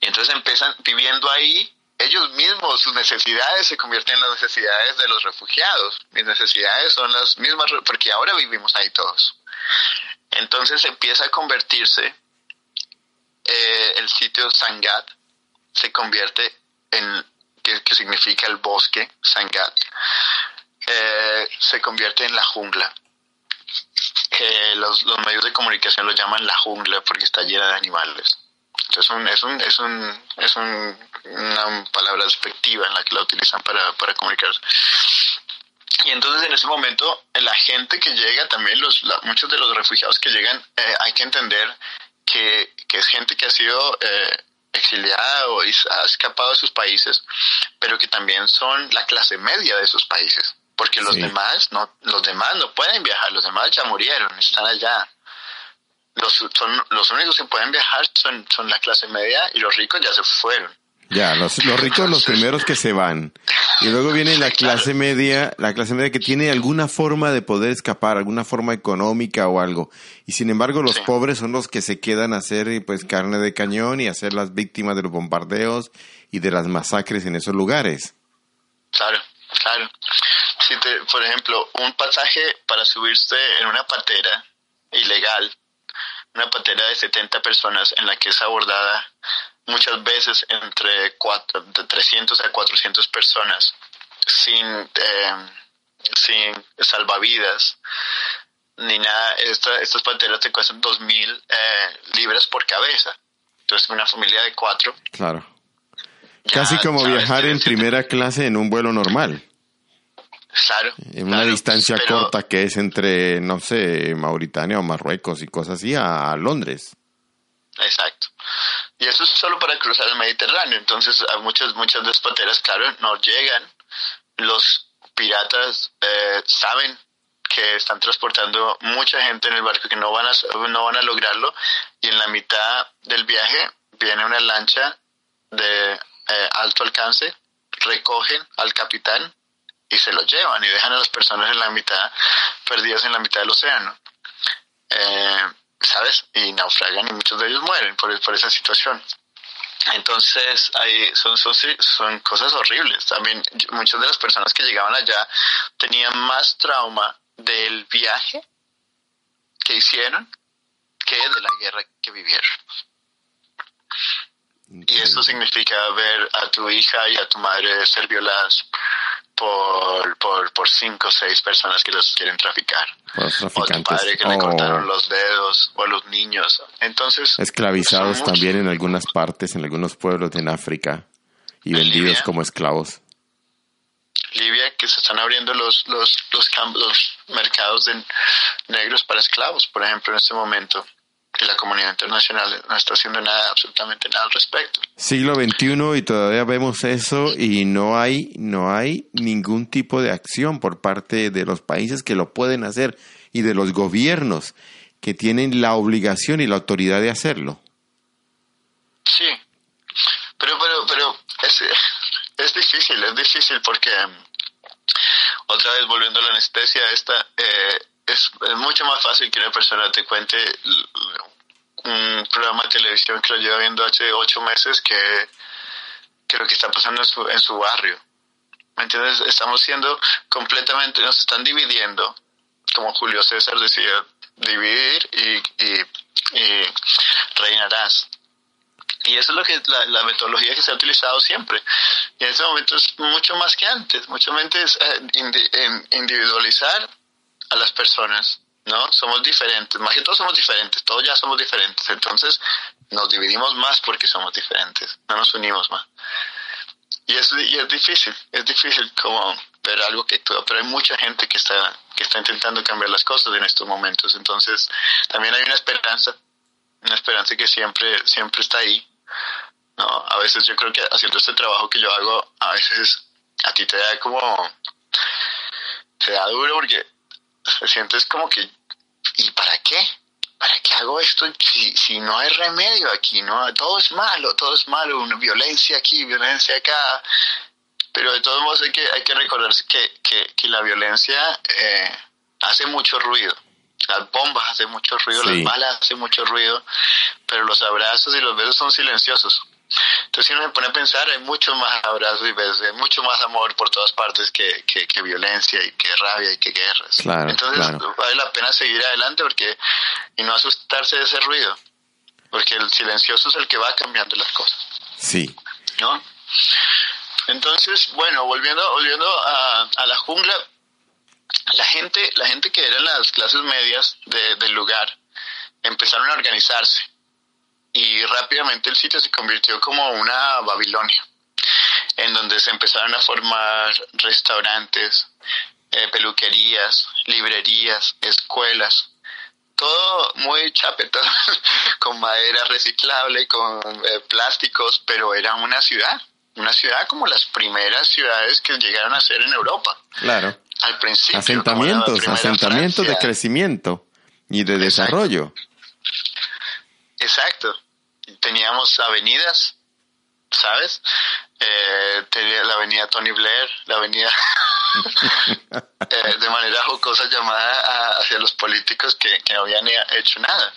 Y entonces empiezan viviendo ahí, ellos mismos, sus necesidades se convierten en las necesidades de los refugiados. Mis necesidades son las mismas, porque ahora vivimos ahí todos. Entonces empieza a convertirse eh, el sitio Sangat, se convierte en, que, significa el bosque, Sangat, eh, se convierte en la jungla. Los, los, medios de comunicación lo llaman la jungla porque está llena de animales. Entonces es, un, es, un, es un, una palabra despectiva en la que la utilizan para, para comunicarse. Y entonces en ese momento la gente que llega, también los, muchos de los refugiados que llegan, eh, hay que entender que, que, es gente que ha sido eh, exiliada o ha escapado de sus países, pero que también son la clase media de esos países porque los demás no los demás no pueden viajar, los demás ya murieron, están allá. Los, son, los únicos que pueden viajar son, son la clase media y los ricos ya se fueron. Ya, los, los ricos los primeros que se van. Y luego viene la clase media, la clase media que tiene alguna forma de poder escapar, alguna forma económica o algo. Y sin embargo, los pobres son los que se quedan a hacer pues carne de cañón y a ser las víctimas de los bombardeos y de las masacres en esos lugares. Claro, claro si por ejemplo, un pasaje para subirse en una patera ilegal, una patera de 70 personas en la que es abordada muchas veces entre cuatro, de 300 a 400 personas sin, eh, sin salvavidas, ni nada. Esta, estas panteras te cuestan 2.000 eh, libras por cabeza. Entonces, una familia de cuatro. Claro. Casi como viajar en primera clase en un vuelo normal. Claro. En una claro, distancia pero- corta que es entre, no sé, Mauritania o Marruecos y cosas así a Londres. Exacto. Y eso es solo para cruzar el Mediterráneo. Entonces, a muchas, muchas de pateras, claro, no llegan. Los piratas eh, saben que están transportando mucha gente en el barco que no van a no van a lograrlo y en la mitad del viaje viene una lancha de eh, alto alcance recogen al capitán y se lo llevan y dejan a las personas en la mitad perdidas en la mitad del océano eh, ¿sabes? Y naufragan y muchos de ellos mueren por, por esa situación. Entonces, hay, son, son, son cosas horribles. También muchas de las personas que llegaban allá tenían más trauma del viaje que hicieron que de la guerra que vivieron. Y eso significa ver a tu hija y a tu madre ser violadas por, por, por cinco o seis personas que los quieren traficar. Los O tu padre que le O cortaron los dedos, o a los niños. Entonces, esclavizados también en algunas partes, en algunos pueblos en África y En vendidos Libia. como esclavos. Libia, que se están abriendo los, los, los, camp- los mercados de negros para esclavos, por ejemplo, en este momento. Y la comunidad internacional no está haciendo nada, absolutamente nada al respecto. Siglo XXI y todavía vemos eso y no hay, no hay ningún tipo de acción por parte de los países que lo pueden hacer y de los gobiernos que tienen la obligación y la autoridad de hacerlo. Sí, pero, pero, pero es, es difícil, es difícil porque mm, otra vez volviendo a la anestesia esta, eh, es, es mucho más fácil que una persona te cuente un programa de televisión que lo lleva viendo hace ocho meses que, que lo que está pasando en su, en su barrio. ¿Me entiendes? Estamos siendo completamente, nos están dividiendo, como Julio César decía, dividir y, y, reinarás. Y eso es lo que la, la metodología que se ha utilizado siempre. Y en este momento es mucho más que antes, mucho más es eh, individualizar a las personas, ¿no? Somos diferentes, más que todos somos diferentes, todos ya somos diferentes, entonces nos dividimos más porque somos diferentes, no nos unimos más. Y es, y es difícil, es difícil como ver algo que pero hay mucha gente que está, que está intentando cambiar las cosas en estos momentos, entonces también hay una esperanza, una esperanza que siempre, siempre está ahí. No, a veces yo creo que haciendo este trabajo que yo hago, a veces a ti te da como, te da duro porque te sientes como que, ¿y para qué? ¿Para qué hago esto si, si no hay remedio aquí? no Todo es malo, todo es malo, una violencia aquí, violencia acá. Pero de todos modos hay que, hay que recordarse que, que, que la violencia eh, hace mucho ruido. Las bombas hacen mucho ruido, Sí. las balas hacen mucho ruido, pero los abrazos y los besos son silenciosos. Entonces, si uno se pone a pensar, hay mucho más abrazos y besos, hay mucho más amor por todas partes que, que, que violencia y que rabia y que guerras. Claro, Entonces, claro. vale la pena seguir adelante porque y no asustarse de ese ruido, porque el silencioso es el que va cambiando las cosas. Sí. ¿no? Entonces, bueno, volviendo, volviendo a, a la jungla, la gente, la gente que eran las clases medias de- del lugar empezaron a organizarse y rápidamente el sitio se convirtió como una Babilonia, en donde se empezaron a formar restaurantes, eh, peluquerías, librerías, escuelas, todo muy chapetón, <laughs> con madera reciclable, con eh, plásticos, pero era una ciudad, una ciudad como las primeras ciudades que llegaron a ser en Europa Claro. al principio. Asentamientos, asentamientos de crecimiento y de Exacto. desarrollo. Exacto. Teníamos avenidas, ¿sabes? Eh, tenía la avenida Tony Blair, la avenida <laughs> eh, de manera jocosa llamada a- hacia los políticos que, que no habían hecho nada.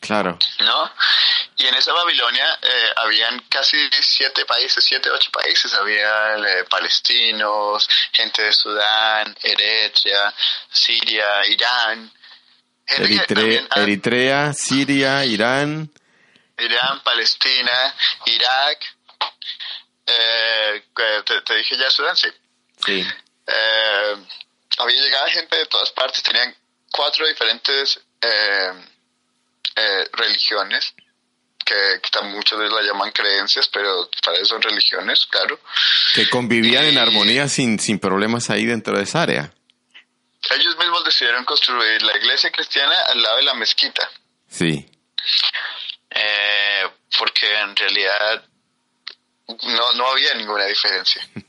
Claro. ¿no? Y en esa Babilonia eh, habían casi siete países, siete, ocho países. Había eh, palestinos, gente de Sudán, Eritrea, Siria, Irán. Eritrea, también- ah, Eritrea, Siria, Irán. Irán, Palestina, Irak. Eh, te, te dije ya Sudán, sí. Sí. Eh, había llegado gente de todas partes, tenían cuatro diferentes eh, religiones, que, que muchos de ellos la llaman creencias, pero para eso son religiones, claro. Que convivían en armonía sin, sin problemas ahí dentro de esa área. Ellos mismos decidieron construir la iglesia cristiana al lado de la mezquita, Sí. eh, porque en realidad no, no había ninguna diferencia. <laughs>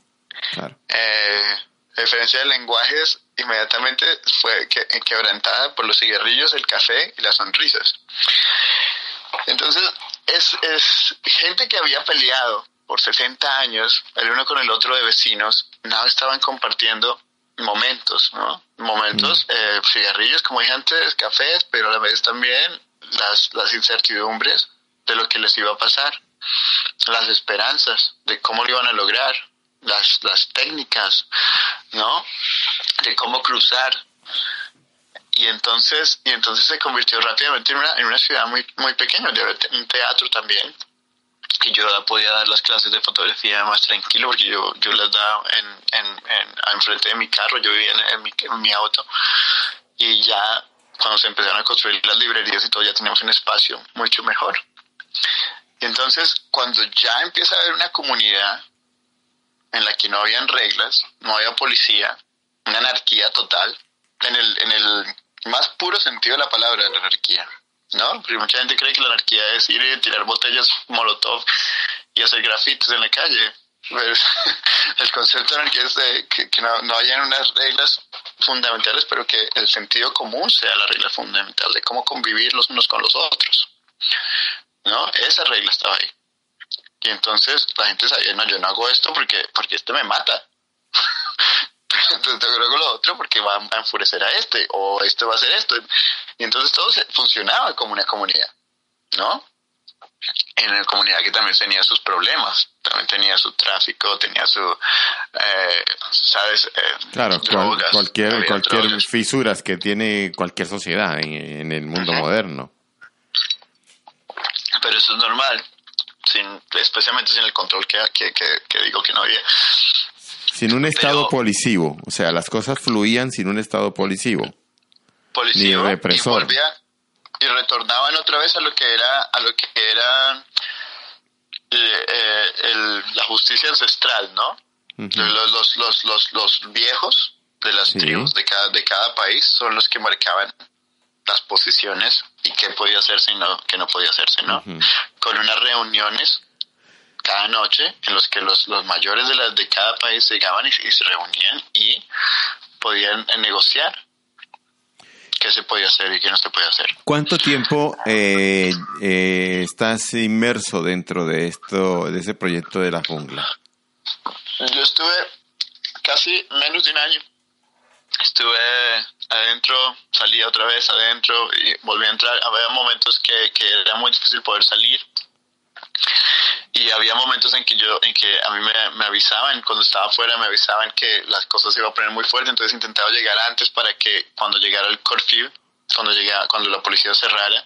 Claro. Eh, la diferencia de lenguajes inmediatamente fue que, quebrantada por los cigarrillos, el café y las sonrisas. Entonces, es, es gente que había peleado por 60 años, el uno con el otro de vecinos, nada estaban compartiendo momentos, ¿no? Momentos, eh, cigarrillos, como dije antes, cafés, pero a la vez también las, las incertidumbres de lo que les iba a pasar, las esperanzas de cómo lo iban a lograr, las, las técnicas, ¿no? De cómo cruzar. Y entonces, y entonces se convirtió rápidamente en una, en una ciudad muy, muy pequeña, de un teatro también. Y yo podía dar las clases de fotografía más tranquilo porque yo, yo las daba en, en, en, enfrente de mi carro, yo vivía en, mi, en mi auto. Y ya cuando se empezaron a construir las librerías y todo, ya teníamos un espacio mucho mejor. Entonces, cuando ya empieza a haber una comunidad en la que no habían reglas, no había policía, una anarquía total, en el, en el más puro sentido de la palabra, la anarquía, ¿no? Porque mucha gente cree que la anarquía es ir y tirar botellas molotov y hacer grafitis en la calle. Pero <laughs> el concepto de anarquía es de que, que no, no hayan unas reglas fundamentales, pero que el sentido común sea la regla fundamental de cómo convivir los unos con los otros. ¿No? Esa regla estaba ahí. Y entonces la gente sabía, no, yo no hago esto porque, porque este me mata. <laughs> <laughs> que hago lo otro porque va a enfurecer a este, o este va a hacer esto. Y entonces todo se, funcionaba como una comunidad, ¿no? En una comunidad que también tenía sus problemas, también tenía su tráfico, tenía su, eh, ¿sabes? Eh, Claro, drogas, cual, cualquier, cualquier drogas. fisuras que tiene cualquier sociedad en, en el mundo moderno. Pero eso es normal, sin, especialmente sin el control que, que, que, que digo que no había. Sin un estado Pero- policivo. O sea, las cosas fluían sin un estado policivo. policía Ni represor. y volvía y retornaban otra vez a lo que era a lo que era eh, eh, el- la justicia ancestral no Ujú. los, los, los, los, los viejos de las Sí. tribus de cada, de cada país son los que marcaban las posiciones y qué podía hacerse y no, qué no podía hacerse, ¿no? Con unas reuniones cada noche en los que los, los mayores de, las, de cada país llegaban y, y se reunían y podían eh, negociar qué se podía hacer y qué no se podía hacer. ¿Cuánto tiempo eh, eh, estás inmerso dentro de esto, de ese proyecto de la jungla? Yo estuve casi menos de un año. Estuve adentro, salí otra vez adentro y volví a entrar. Había momentos que, que era muy difícil poder salir. Y había momentos en que yo, en que a mí me, me avisaban, cuando estaba afuera me avisaban que las cosas se iban a poner muy fuerte, entonces intentaba llegar antes para que cuando llegara el curfew, cuando llegara, cuando la policía cerrara,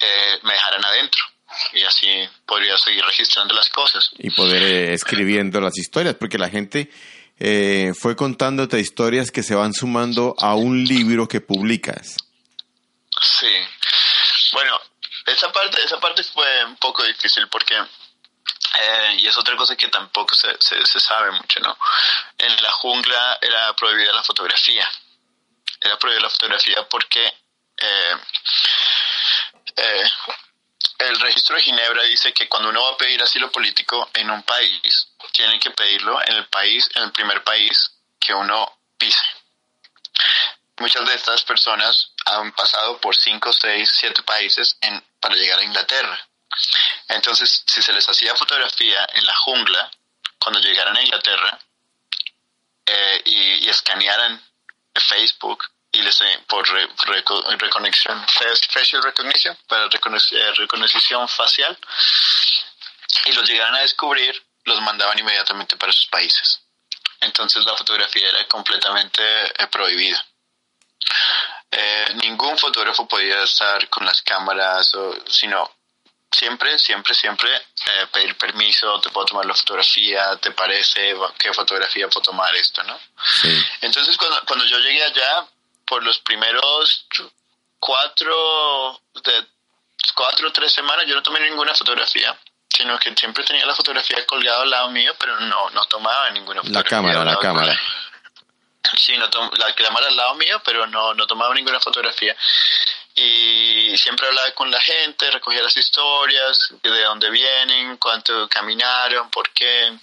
eh, me dejaran adentro. Y así podría seguir registrando las cosas. Y poder eh, escribiendo las historias, porque la gente eh, fue contándote historias que se van sumando a un libro que publicas. Sí. Bueno, esa parte, esa parte fue un poco difícil porque, eh, y es otra cosa que tampoco se, se, sabe mucho, ¿no? En la jungla era prohibida la fotografía. Era prohibida la fotografía porque eh, eh, el registro de Ginebra dice que cuando uno va a pedir asilo político en un país, tiene que pedirlo en el país, en el primer país que uno pise. Muchas de estas personas han pasado por 5, 6, 7 países en, para llegar a Inglaterra. Entonces, si se les hacía fotografía en la jungla, cuando llegaran a Inglaterra eh, y, y escanearan Facebook y les eh, por re, reco, reconexión, facial recognition, para eh, facial, y los llegaran a descubrir, los mandaban inmediatamente para sus países. Entonces la fotografía era completamente prohibida. Eh, ningún fotógrafo podía estar con las cámaras, o, sino siempre, siempre, siempre eh, pedir permiso, te puedo tomar la fotografía, te parece, qué fotografía puedo tomar esto, ¿no? Sí. Entonces cuando, cuando yo llegué allá, por los primeros cuatro, de cuatro o tres semanas yo no tomé ninguna fotografía, sino que siempre tenía la fotografía colgada al lado mío, pero no, no tomaba ninguna fotografía. La cámara, la cámara. Sí, no la cámara al lado mío, pero no, no tomaba ninguna fotografía. Y siempre hablaba con la gente, recogía las historias, de dónde vienen, cuánto caminaron, por qué.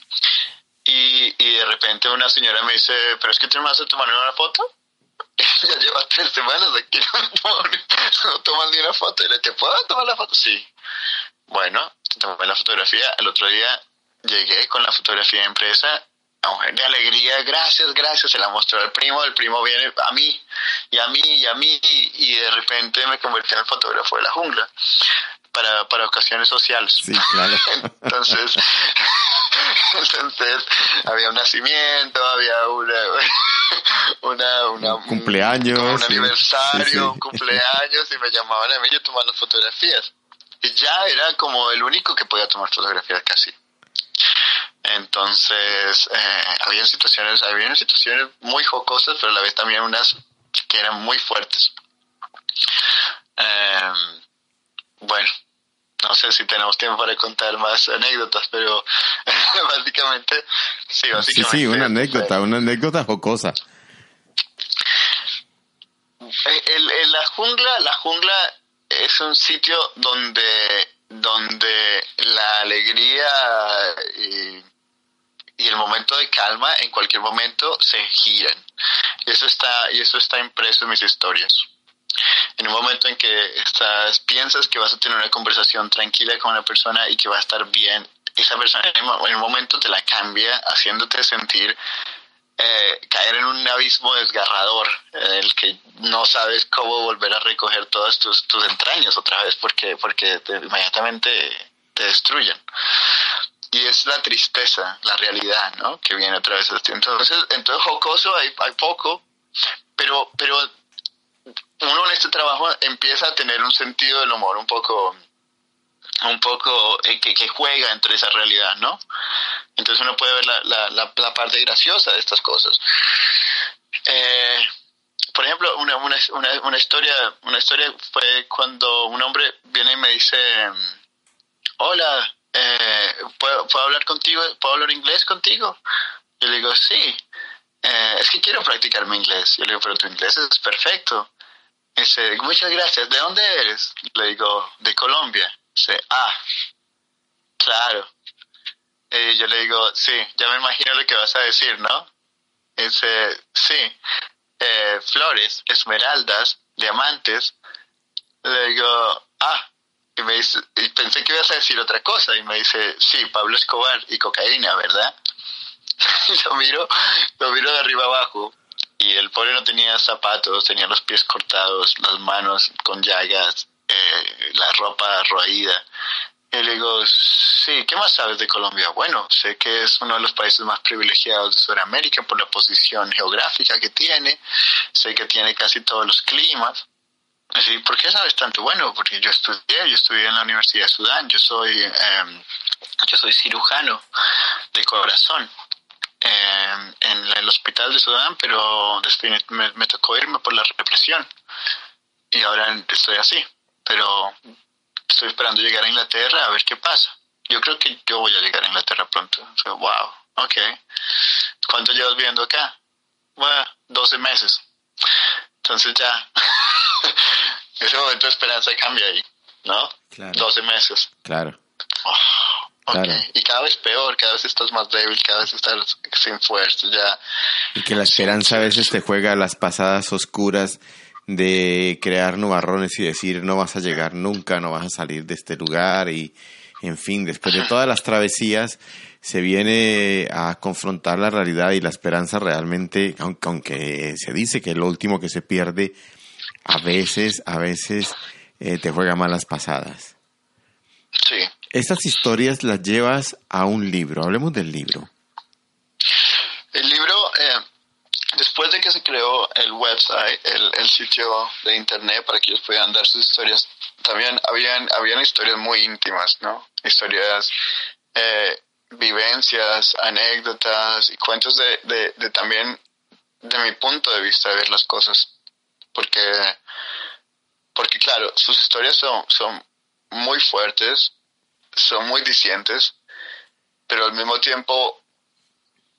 Y, y de repente una señora me dice, pero es que te vas a tomar una foto. <laughs> ya lleva tres semanas aquí, no, tomas ni una foto. Y le dije, ¿puedo tomar la foto? Sí. Bueno, tomé la fotografía. El otro día llegué con la fotografía de mujer de alegría, gracias, gracias, se la mostró al primo, el primo viene a mí, y a mí, y a mí, y de repente me convertí en el fotógrafo de la jungla para, para ocasiones sociales. Sí, claro. <laughs> entonces, <laughs> entonces, había un nacimiento, había una, <laughs> una, una un cumpleaños, un aniversario, un cumpleaños, y me llamaban a mí yo tomando fotografías. Y ya era como el único que podía tomar fotografías casi. Entonces, eh, había situaciones, había situaciones muy jocosas, pero a la vez también unas que eran muy fuertes. Eh, bueno, no sé si tenemos tiempo para contar más anécdotas, pero básicamente, <laughs> sí, básicamente. Sí, sí, una anécdota, una anécdota jocosa. El, la jungla, la jungla es un sitio donde, donde la alegría y y el momento de calma en cualquier momento se giran. Y eso está, y eso está impreso en mis historias. En un momento en que estás, piensas que vas a tener una conversación tranquila con una persona y que va a estar bien, esa persona en un momento te la cambia haciéndote sentir eh, caer en un abismo desgarrador en el que no sabes cómo volver a recoger todas tus, tus entrañas otra vez porque, porque inmediatamente te destruyen y es la tristeza, la realidad, ¿no? Que viene a través de esto. Entonces, entonces jocoso hay, hay poco, pero, pero uno en este trabajo empieza a tener un sentido del humor un poco, un poco eh, que, que, juega entre esa realidad, ¿no? Entonces uno puede ver la, la, la, parte graciosa de estas cosas. Eh, por ejemplo, una, una, una, una, historia, una historia fue cuando un hombre viene y me dice, hola, eh, ¿puedo, ¿puedo, hablar contigo? ¿Puedo hablar inglés contigo? Yo le digo, sí, eh, es que quiero practicar mi inglés. Yo le digo, pero tu inglés es perfecto. dice, muchas gracias, ¿de dónde eres? Le digo, de Colombia. Dice, ah, claro. Y yo le digo, sí, ya me imagino lo que vas a decir, ¿no? Dice, sí, eh, flores, esmeraldas, diamantes. Le digo, ah, y me dice, y pensé que ibas a decir otra cosa, y me dice, sí, Pablo Escobar y cocaína, ¿verdad? y <laughs> lo miro, lo miro de arriba abajo, y el pobre no tenía zapatos, tenía los pies cortados, las manos con llagas, eh, la ropa roída. Y le digo, sí, ¿qué más sabes de Colombia? Bueno, sé que es uno de los países más privilegiados de Sudamérica por la posición geográfica que tiene, sé que tiene casi todos los climas, Así, ¿por qué sabes tanto? Bueno, porque yo estudié, yo estudié en la Universidad de Sudán, yo soy, eh, yo soy cirujano de corazón eh, en el hospital de Sudán, pero después me, me, tocó irme por la represión y ahora estoy así, pero estoy esperando llegar a Inglaterra a ver qué pasa. Yo creo que yo voy a llegar a Inglaterra pronto. wow, ok. ¿Cuánto llevas viviendo acá? Bueno, 12 meses. Entonces ya <laughs> ese momento de esperanza cambia ahí, ¿no? Claro. 12 meses. Claro. Oh, Y cada vez peor, cada vez estás más débil, cada vez estás sin fuerza, ya. Y que la esperanza a veces te juega las pasadas oscuras de crear nubarrones y decir no vas a llegar nunca, no vas a salir de este lugar y en fin, después de todas las travesías se viene a confrontar la realidad y la esperanza realmente, aunque, aunque se dice que lo último que se pierde a veces, a veces eh, te juega malas pasadas. Sí. Estas historias las llevas a un libro. Hablemos del libro. El libro, eh, después de que se creó el website, el, el, sitio de internet para que ellos puedan dar sus historias, también habían, habían historias muy íntimas, ¿no? Historias, eh, vivencias, anécdotas y cuentos de, de, de también de mi punto de vista de ver las cosas. Porque, porque claro, sus historias son, son muy fuertes, son muy discientes, pero al mismo tiempo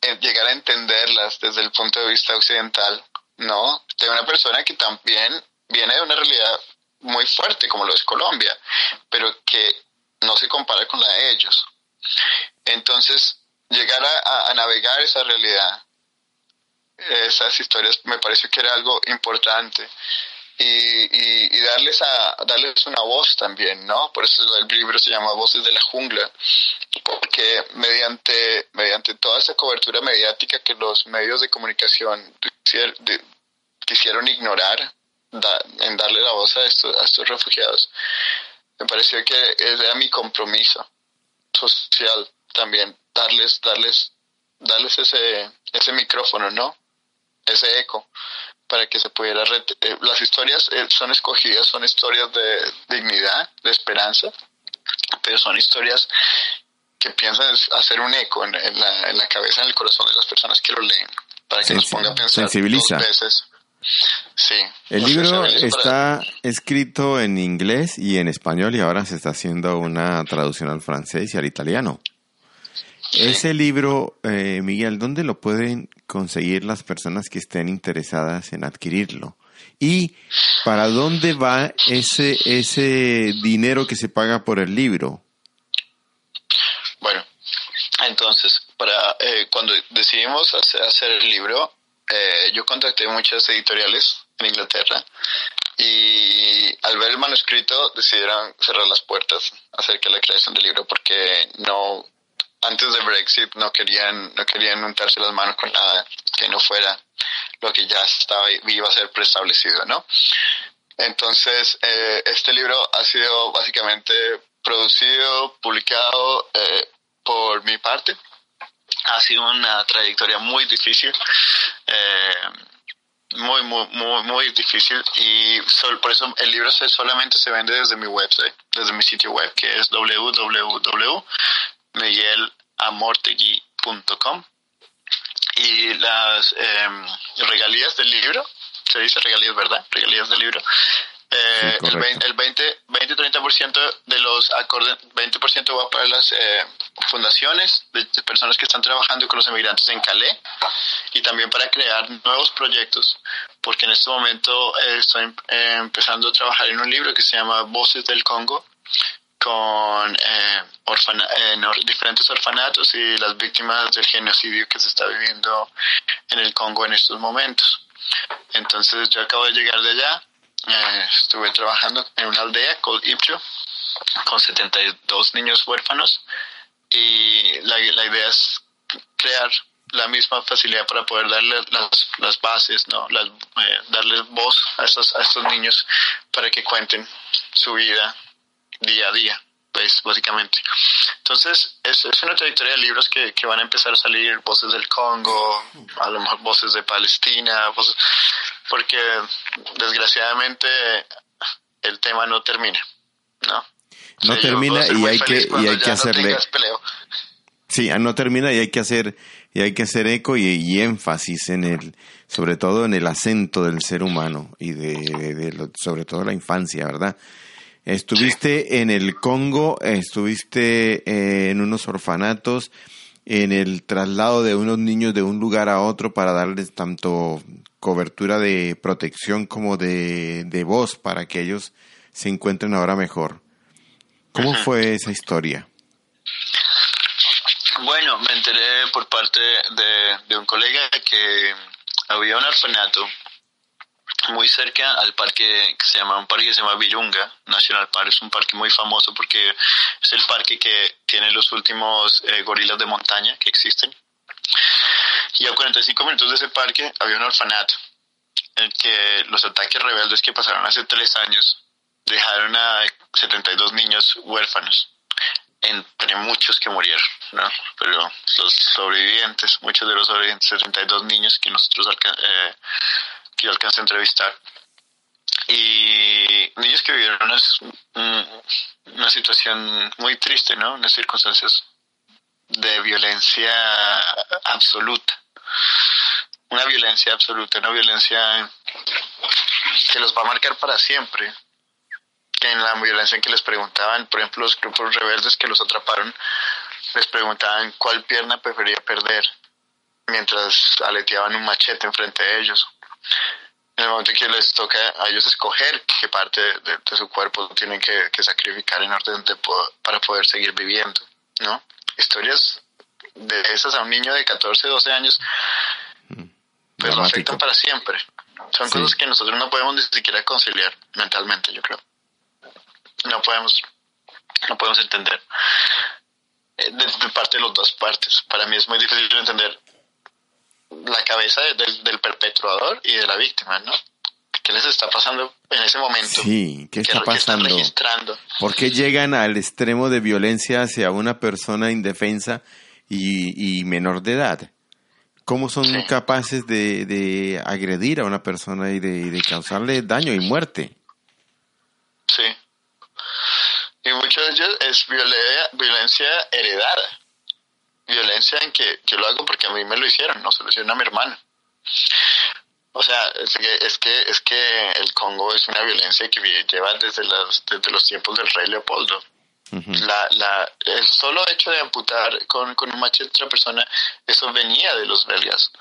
eh, llegar a entenderlas desde el punto de vista occidental, ¿no? De una persona que también viene de una realidad muy fuerte como lo es Colombia, pero que no se compara con la de ellos. Entonces, llegar a, navegar esa realidad, esas historias, me pareció que era algo importante. Y, darles a darles una voz también, ¿no? Por eso el libro se llama Voces de la Jungla, porque mediante, mediante toda esa cobertura mediática que los medios de comunicación quisieron ignorar, en darle la voz a estos, a estos refugiados, me pareció que era mi compromiso social también, darles, darles, darles ese, ese micrófono, ¿no? Ese eco para que se pudiera... Eh, las historias eh, son escogidas, son historias de dignidad, de esperanza, pero son historias que piensan hacer un eco en, la, en la cabeza, en el corazón de las personas que lo leen, para que nos ponga a pensar sensibiliza. dos veces. Sí. El libro está escrito en inglés y en español y ahora se está haciendo una traducción al francés y al italiano. Ese libro, eh, Miguel, ¿dónde lo pueden conseguir las personas que estén interesadas en adquirirlo? ¿Y para dónde va ese, ese dinero que se paga por el libro? Bueno, entonces, para eh, cuando decidimos hacer el libro, eh, yo contacté muchas editoriales en Inglaterra y al ver el manuscrito decidieron cerrar las puertas acerca de la creación del libro porque no antes de Brexit no querían no querían untarse las manos con nada que no fuera lo que ya estaba iba a ser preestablecido no entonces eh, este libro ha sido básicamente producido publicado eh, por mi parte. Ha sido una trayectoria muy difícil, eh, muy, muy, muy, muy difícil y por eso el libro se, solamente se vende desde mi website, desde mi sitio web que es www.miguelamortegui.com y las em, regalías del libro, se dice regalías, ¿verdad? Regalías del libro, eh, el 20-30% de los acordes, 20% va para las eh, fundaciones de, personas que están trabajando con los emigrantes en Calais y también para crear nuevos proyectos, porque en este momento eh, estoy empezando a trabajar en un libro que se llama Voces del Congo con diferentes orfanatos y las víctimas del genocidio que se está viviendo en el Congo en estos momentos. Entonces yo acabo de llegar de allá eh, estuve trabajando en una aldea called Ipcho con 72 niños huérfanos y la, la idea es crear la misma facilidad para poder darle las, las bases, ¿no? Las, eh, darles voz a estos, a estos niños para que cuenten su vida día a día, pues básicamente. Entonces, es, es una trayectoria de libros que, que van a empezar a salir, voces del Congo, a lo mejor voces de Palestina, voces, porque desgraciadamente el tema no termina, ¿no? No termina y hay que y hay que hacerle Sí, ah, no termina y hay que hacer y hay que hacer eco y, énfasis en el sobre todo en el acento del ser humano y de, sobre todo la infancia, ¿verdad? Estuviste en el Congo, estuviste eh, en unos orfanatos, en el traslado de unos niños de un lugar a otro para darles tanto cobertura de protección como de, de voz para que ellos se encuentren ahora mejor. ¿Cómo fue esa historia? Bueno, me enteré por parte de, de un colega que había un orfanato muy cerca al parque que se llama un parque que se llama Virunga National Park es un parque muy famoso porque es el parque que tiene los últimos eh, gorilas de montaña que existen y a 45 minutos de ese parque había un orfanato en que los ataques rebeldes que pasaron hace tres años dejaron a 72 niños huérfanos, entre muchos que murieron, ¿no? Pero los sobrevivientes, muchos de los sobrevivientes, 72 niños que nosotros eh, que yo alcancé a entrevistar, y niños que vivieron una, una situación muy triste, ¿no? Unas circunstancias de violencia absoluta. una violencia absoluta, una violencia que los va a marcar para siempre. En la violencia en que les preguntaban, por ejemplo, los grupos rebeldes que los atraparon, les preguntaban cuál pierna prefería perder mientras aleteaban un machete enfrente de ellos. En el momento que les toca a ellos escoger qué parte de, su cuerpo tienen que, sacrificar en orden de, para poder seguir viviendo, ¿no? Historias de esas a un niño de 14, 12 años, mm, pues lo afectan para siempre. Son cosas que nosotros no podemos ni siquiera conciliar mentalmente, yo creo. No podemos, no podemos entender. Eh, de, parte de las dos partes. Para mí es muy difícil entender la cabeza del, perpetuador y de la víctima, ¿no? ¿Qué les está pasando en ese momento? Sí, ¿qué está pasando? registrando? ¿Por qué llegan al extremo de violencia hacia una persona indefensa y, menor de edad? ¿Cómo son capaces de, agredir a una persona y de, causarle daño y muerte? Sí. Y muchas de ellos es violencia heredada violencia en que yo lo hago porque a mí me lo hicieron, no se lo hicieron a mi hermana. O sea, es que, es que, es que el Congo es una violencia que lleva desde, los, desde los tiempos del rey Leopoldo. la, la, el solo hecho de amputar con, con un machete a otra persona, eso venía de los belgas.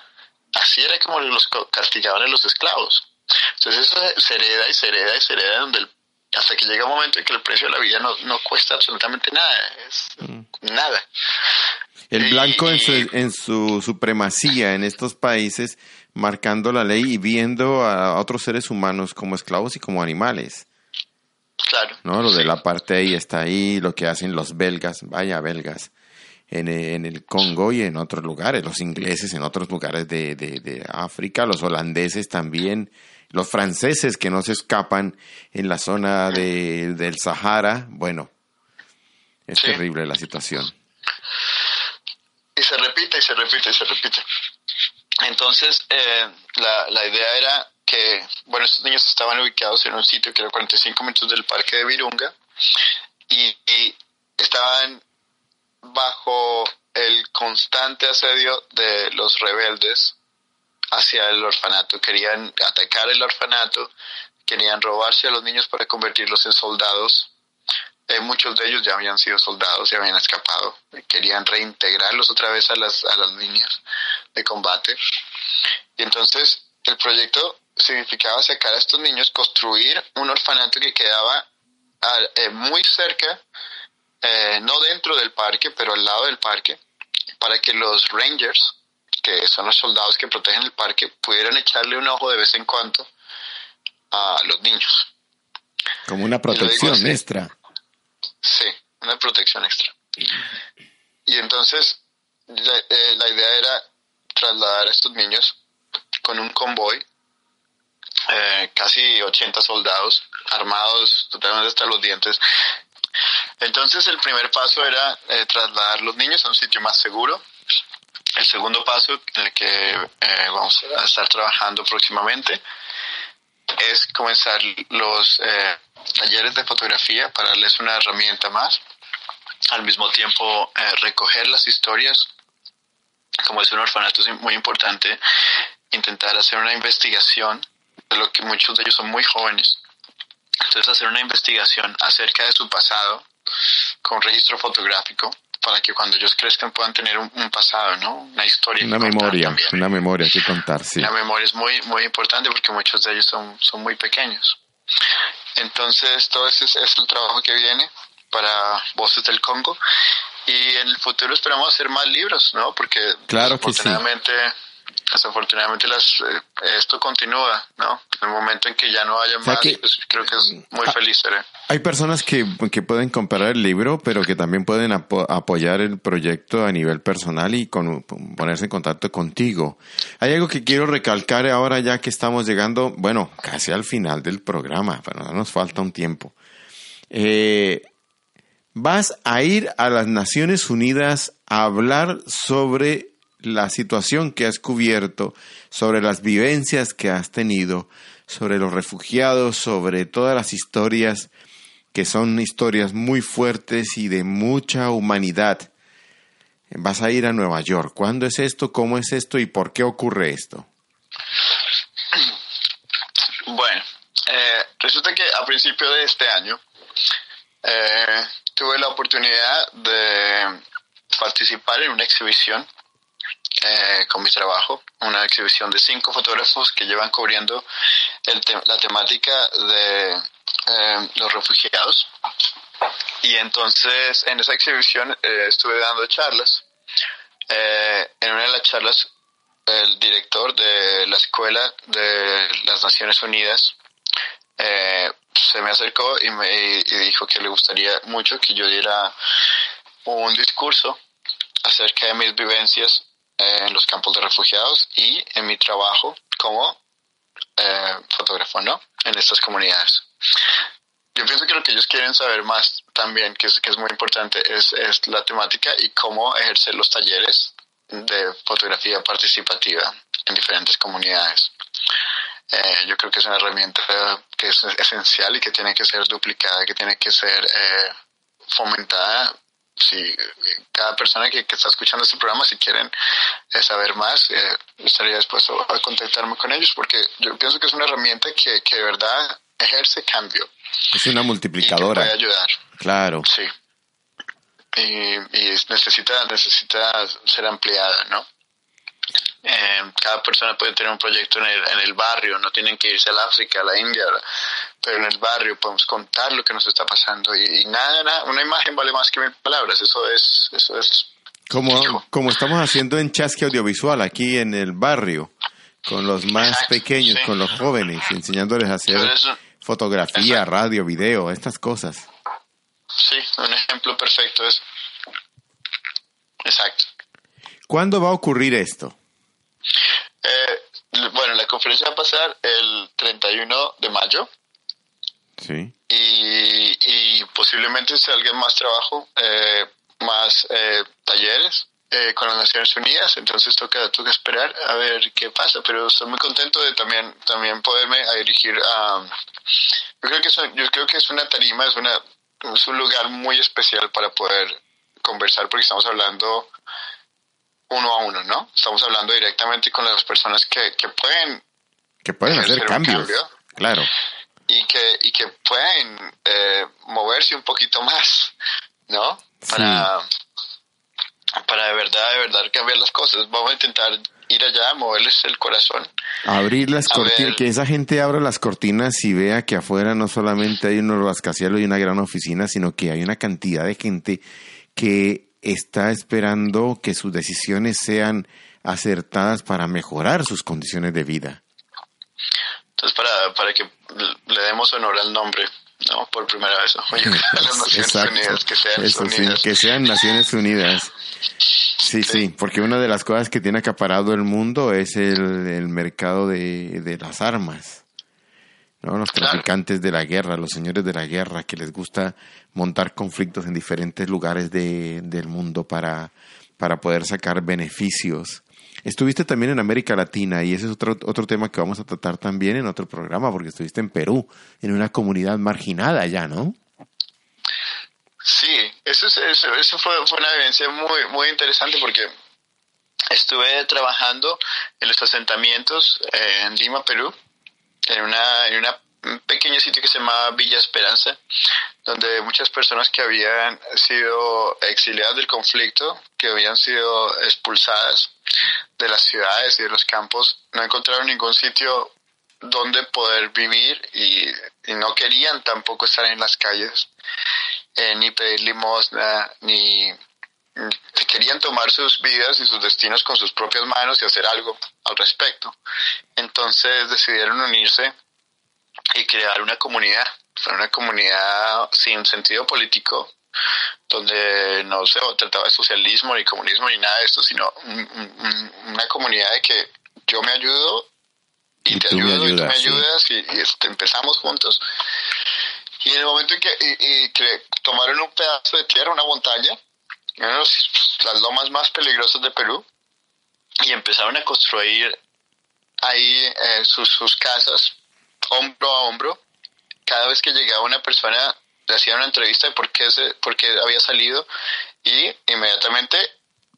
Así era como los castigaban a los esclavos. Entonces eso se hereda y se hereda y se hereda donde el, hasta que llega un momento en que el precio de la vida no, no cuesta absolutamente nada, es nada. El blanco en su, en su supremacía en estos países, marcando la ley y viendo a otros seres humanos como esclavos y como animales. Claro. ¿No? Lo de la parte ahí está ahí, lo que hacen los belgas, vaya belgas, en, en, el Congo y en otros lugares, los ingleses en otros lugares de, de, de, África, los holandeses también, los franceses que no se escapan en la zona de, del Sahara. Bueno, es terrible la situación y se repite y se repite y se repite. Entonces, eh, la, la idea era que, bueno, estos niños estaban ubicados en un sitio que era 45 minutos del parque de Virunga y, estaban bajo el constante asedio de los rebeldes hacia el orfanato. Querían atacar el orfanato, querían robarse a los niños para convertirlos en soldados eh, muchos de ellos ya habían sido soldados y habían escapado. Querían reintegrarlos otra vez a las, a las líneas de combate. Y entonces el proyecto significaba sacar a estos niños, construir un orfanato que quedaba eh, muy cerca, eh, no dentro del parque, pero al lado del parque, para que los rangers, que son los soldados que protegen el parque, pudieran echarle un ojo de vez en cuando a los niños. Como una protección extra. Sí, una protección extra. Y entonces eh, la, idea era trasladar a estos niños con un convoy, eh, casi 80 soldados armados totalmente hasta los dientes. Entonces el primer paso era eh, trasladar los niños a un sitio más seguro. El segundo paso en el que vamos a estar trabajando próximamente es comenzar los talleres de fotografía para darles una herramienta más. Al mismo tiempo, eh, recoger las historias. Como es un orfanato, es muy importante intentar hacer una investigación de lo que muchos de ellos son muy jóvenes. Entonces, hacer una investigación acerca de su pasado con registro fotográfico para que cuando ellos crezcan puedan tener un, pasado, ¿no? Una historia. Una memoria, una memoria que contar, sí. La memoria es muy, muy importante porque muchos de ellos son, son muy pequeños. Entonces, todo ese es, el trabajo que viene para Voces del Congo. Y en el futuro esperamos hacer más libros, ¿no? Porque claro desafortunadamente, desafortunadamente las, eh, esto continúa, ¿no? En el momento en que ya no haya más, pues creo que es muy ah, feliz seré. Hay personas que, que, pueden comprar el libro, pero que también pueden apoyar el proyecto a nivel personal y con, ponerse en contacto contigo. Hay algo que quiero recalcar ahora ya que estamos llegando, bueno, casi al final del programa, pero no nos falta un tiempo. Eh, vas a ir a las Naciones Unidas a hablar sobre la situación que has cubierto, sobre las vivencias que has tenido, sobre los refugiados, sobre todas las historias que son historias muy fuertes y de mucha humanidad. Vas a ir a Nueva York. ¿Cuándo es esto? ¿Cómo es esto? ¿Y por qué ocurre esto? Bueno, eh, resulta que a principio de este año eh, tuve la oportunidad de participar en una exhibición eh, con mi trabajo, una exhibición de cinco fotógrafos que llevan cubriendo el la temática de eh, los refugiados. Y entonces en esa exhibición eh, estuve dando charlas. en una de las charlas, el director de la Escuela de las Naciones Unidas se me acercó y me y dijo que le gustaría mucho que yo diera un discurso acerca de mis vivencias en los campos de refugiados y en mi trabajo como eh, fotógrafo, ¿no? En estas comunidades. Yo pienso que lo que ellos quieren saber más también, que es, que es muy importante, es, es la temática y cómo ejercer los talleres de fotografía participativa en diferentes comunidades. Eh, yo creo que es una herramienta que es esencial y que tiene que ser duplicada, que tiene que ser eh, fomentada si cada persona que, está escuchando este programa, si quieren eh, saber más, eh, estaría dispuesto a contactarme con ellos porque yo pienso que es una herramienta que, que de verdad ejerce cambio. Es una multiplicadora. Y puede ayudar. Claro. Sí. Y, y necesita, necesita ser ampliada, ¿no? Eh, cada persona puede tener un proyecto en el, en el barrio, no tienen que irse al África, a la India, pero en el barrio podemos contar lo que nos está pasando y, nada, una imagen vale más que mil palabras, eso es, eso es. Como, como estamos haciendo en Chasque Audiovisual aquí en el barrio, con los más pequeños, con los jóvenes, enseñándoles a hacer fotografía, radio, video, estas cosas. Sí, un ejemplo perfecto es. Exacto. ¿Cuándo va a ocurrir esto? Eh, bueno, la conferencia va a pasar el 31 de mayo. Sí. Y, y posiblemente salga más trabajo, eh, más eh, talleres eh, con las Naciones Unidas. Entonces toca, toca esperar a ver qué pasa. Pero estoy muy contento de también, también poderme dirigir a. Yo creo que es, yo creo que es una tarima, es, una, es un lugar muy especial para poder conversar porque estamos hablando uno a uno, ¿no? Estamos hablando directamente con las personas que, que pueden... Que pueden hacer cambios, claro. Y que, y que pueden eh, moverse un poquito más, ¿no? Para, para de verdad, de verdad cambiar las cosas. Vamos a intentar ir allá, moverles el corazón. Abrir las cortinas, que esa gente abra las cortinas y vea que afuera no solamente hay unos rascacielos y una gran oficina, sino que hay una cantidad de gente que está esperando que sus decisiones sean acertadas para mejorar sus condiciones de vida. Entonces, para, para que le demos honor al nombre, ¿no? Por primera vez, <laughs> <laughs> las Naciones Unidas, que sean unidas. que sean Naciones Unidas. Sí, sí, porque una de las cosas que tiene acaparado el mundo es el, el mercado de, de las armas. ¿no? Los traficantes de la guerra, los señores de la guerra, que les gusta montar conflictos en diferentes lugares de, del mundo para, para poder sacar beneficios. Estuviste también en América Latina y ese es otro, otro tema que vamos a tratar también en otro programa, porque estuviste en Perú, en una comunidad marginada ya, ¿no? Sí, eso, eso, eso fue, fue, una vivencia muy, muy interesante porque estuve trabajando en los asentamientos en Lima, Perú, en una, en un pequeño sitio que se llama Villa Esperanza, donde muchas personas que habían sido exiliadas del conflicto, que habían sido expulsadas de las ciudades y de los campos, no encontraron ningún sitio donde poder vivir y, no querían tampoco estar en las calles, eh, ni pedir limosna, ni querían tomar sus vidas y sus destinos con sus propias manos y hacer algo al respecto. Entonces decidieron unirse y crear una comunidad, una comunidad sin sentido político, donde no se trataba de socialismo ni comunismo ni nada de esto, sino una comunidad de que yo me ayudo y, te ayudo y tú me ayudas y, este, empezamos juntos. Y en el momento en que, tomaron un pedazo de tierra, una montaña, en las lomas más peligrosas de Perú, y empezaron a construir ahí eh, sus, sus casas hombro a hombro. Cada vez que llegaba una persona, le hacían una entrevista de por qué, se, por qué había salido y inmediatamente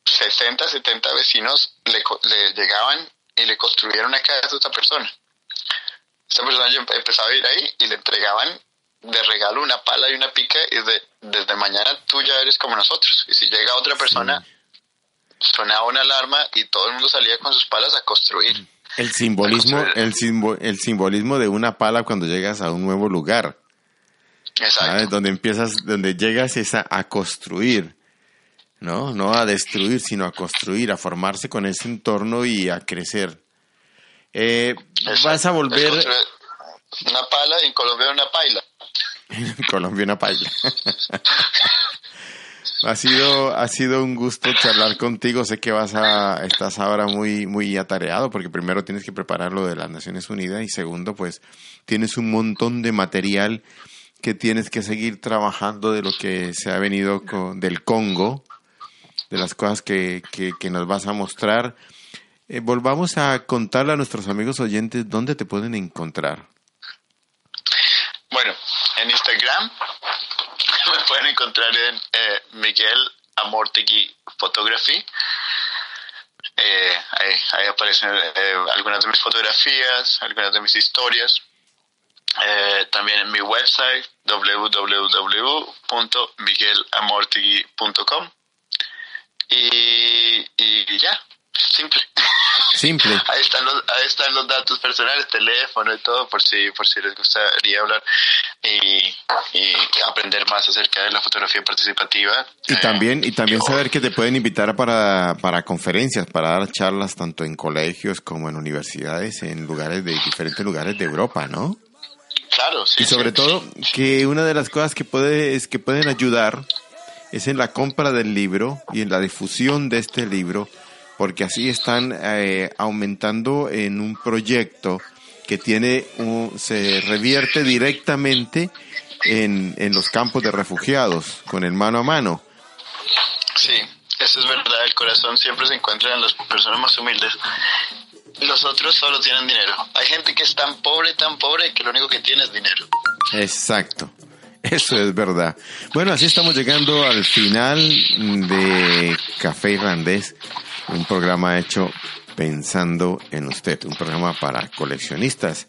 60, 70 vecinos le, le llegaban y le construyeron una casa a esta persona. esta persona empezaba a ir ahí y le entregaban de regalo una pala y una pica y de, desde mañana tú ya eres como nosotros. Y si llega otra persona, sonaba una alarma y todo el mundo salía con sus palas a construir. El simbolismo, el, el simbolismo de una pala cuando llegas a un nuevo lugar. Exacto. Donde empiezas, donde llegas es a, construir, ¿no? No a destruir, sino a construir, a formarse con ese entorno y a crecer. Eh, vas a volver... Una pala en Colombia una paila. <laughs> en Colombia una paila. <laughs> Ha sido, ha sido un gusto charlar contigo. Sé que vas a, estás ahora muy, muy atareado porque primero tienes que preparar lo de las Naciones Unidas y segundo, pues tienes un montón de material que tienes que seguir trabajando de lo que se ha venido con, del Congo, de las cosas que, que, nos vas a mostrar. Eh, volvamos a contarle a nuestros amigos oyentes dónde te pueden encontrar. Bueno, en Instagram <laughs> me pueden encontrar en eh, Miguel Amortegui Photography. Eh, ahí, aparecen eh, algunas de mis fotografías, algunas de mis historias. También en mi website www.miguelamortegui.com y, y ya, simple. Simple. <laughs> ahí están los, ahí están los datos personales, teléfono y todo, por si, por si les gustaría hablar y, aprender más acerca de la fotografía participativa. Y también, y también saber que te pueden invitar para, para conferencias, para dar charlas tanto en colegios como en universidades, en lugares de diferentes lugares de Europa, ¿no? Claro, sí. Y sobre todo que una de las cosas que puede, es que pueden ayudar es en la compra del libro y en la difusión de este libro porque así están eh, aumentando en un proyecto que tiene un, se revierte directamente en, en los campos de refugiados, con el mano a mano. Sí, eso es verdad, el corazón siempre se encuentra en las personas más humildes. Los otros solo tienen dinero. Hay gente que es tan pobre, tan pobre, que lo único que tiene es dinero. Exacto. Eso es verdad. Bueno, así estamos llegando al final de Café Irlandés un programa hecho pensando en usted, un programa para coleccionistas,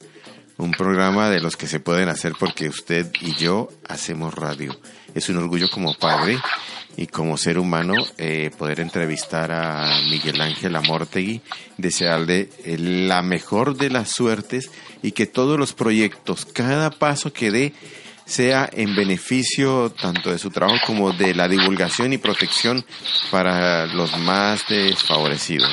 un programa de los que se pueden hacer porque usted y yo hacemos radio. Es un orgullo como padre y como ser humano eh, poder entrevistar a Miguel Ángel Amortegui, desearle eh, la mejor de las suertes y que todos los proyectos, cada paso que dé, sea en beneficio tanto de su trabajo como de la divulgación y protección para los más desfavorecidos.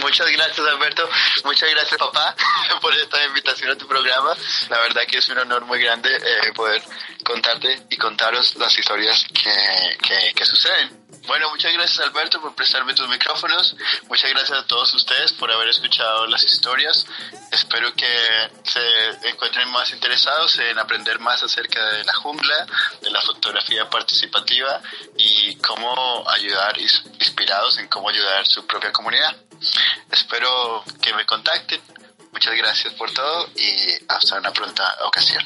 Muchas gracias Alberto, muchas gracias papá <laughs> por esta invitación a tu programa. La verdad que es un honor muy grande eh, poder contarte y contaros las historias que, que suceden. Bueno, muchas gracias Alberto por prestarme tus micrófonos. Muchas gracias a todos ustedes por haber escuchado las historias. Espero que se encuentren más interesados en aprender más acerca de la jungla, de la fotografía participativa y cómo ayudar, inspirados en cómo ayudar su propia comunidad. Espero que me contacten. Muchas gracias por todo y hasta una pronta ocasión.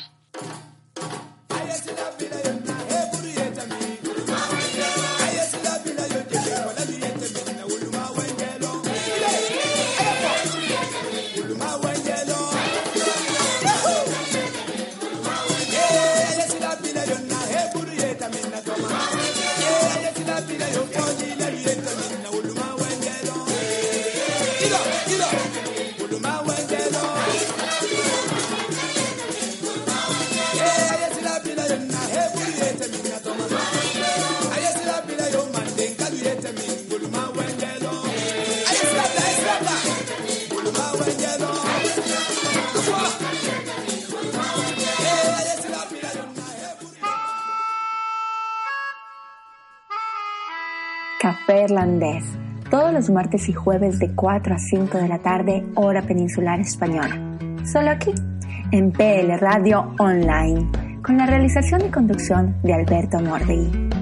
Café Irlandés, todos los martes y jueves de 4 a 5 de la tarde, hora peninsular española. Solo aquí, en PL Radio Online, con la realización y conducción de Alberto Mordegui.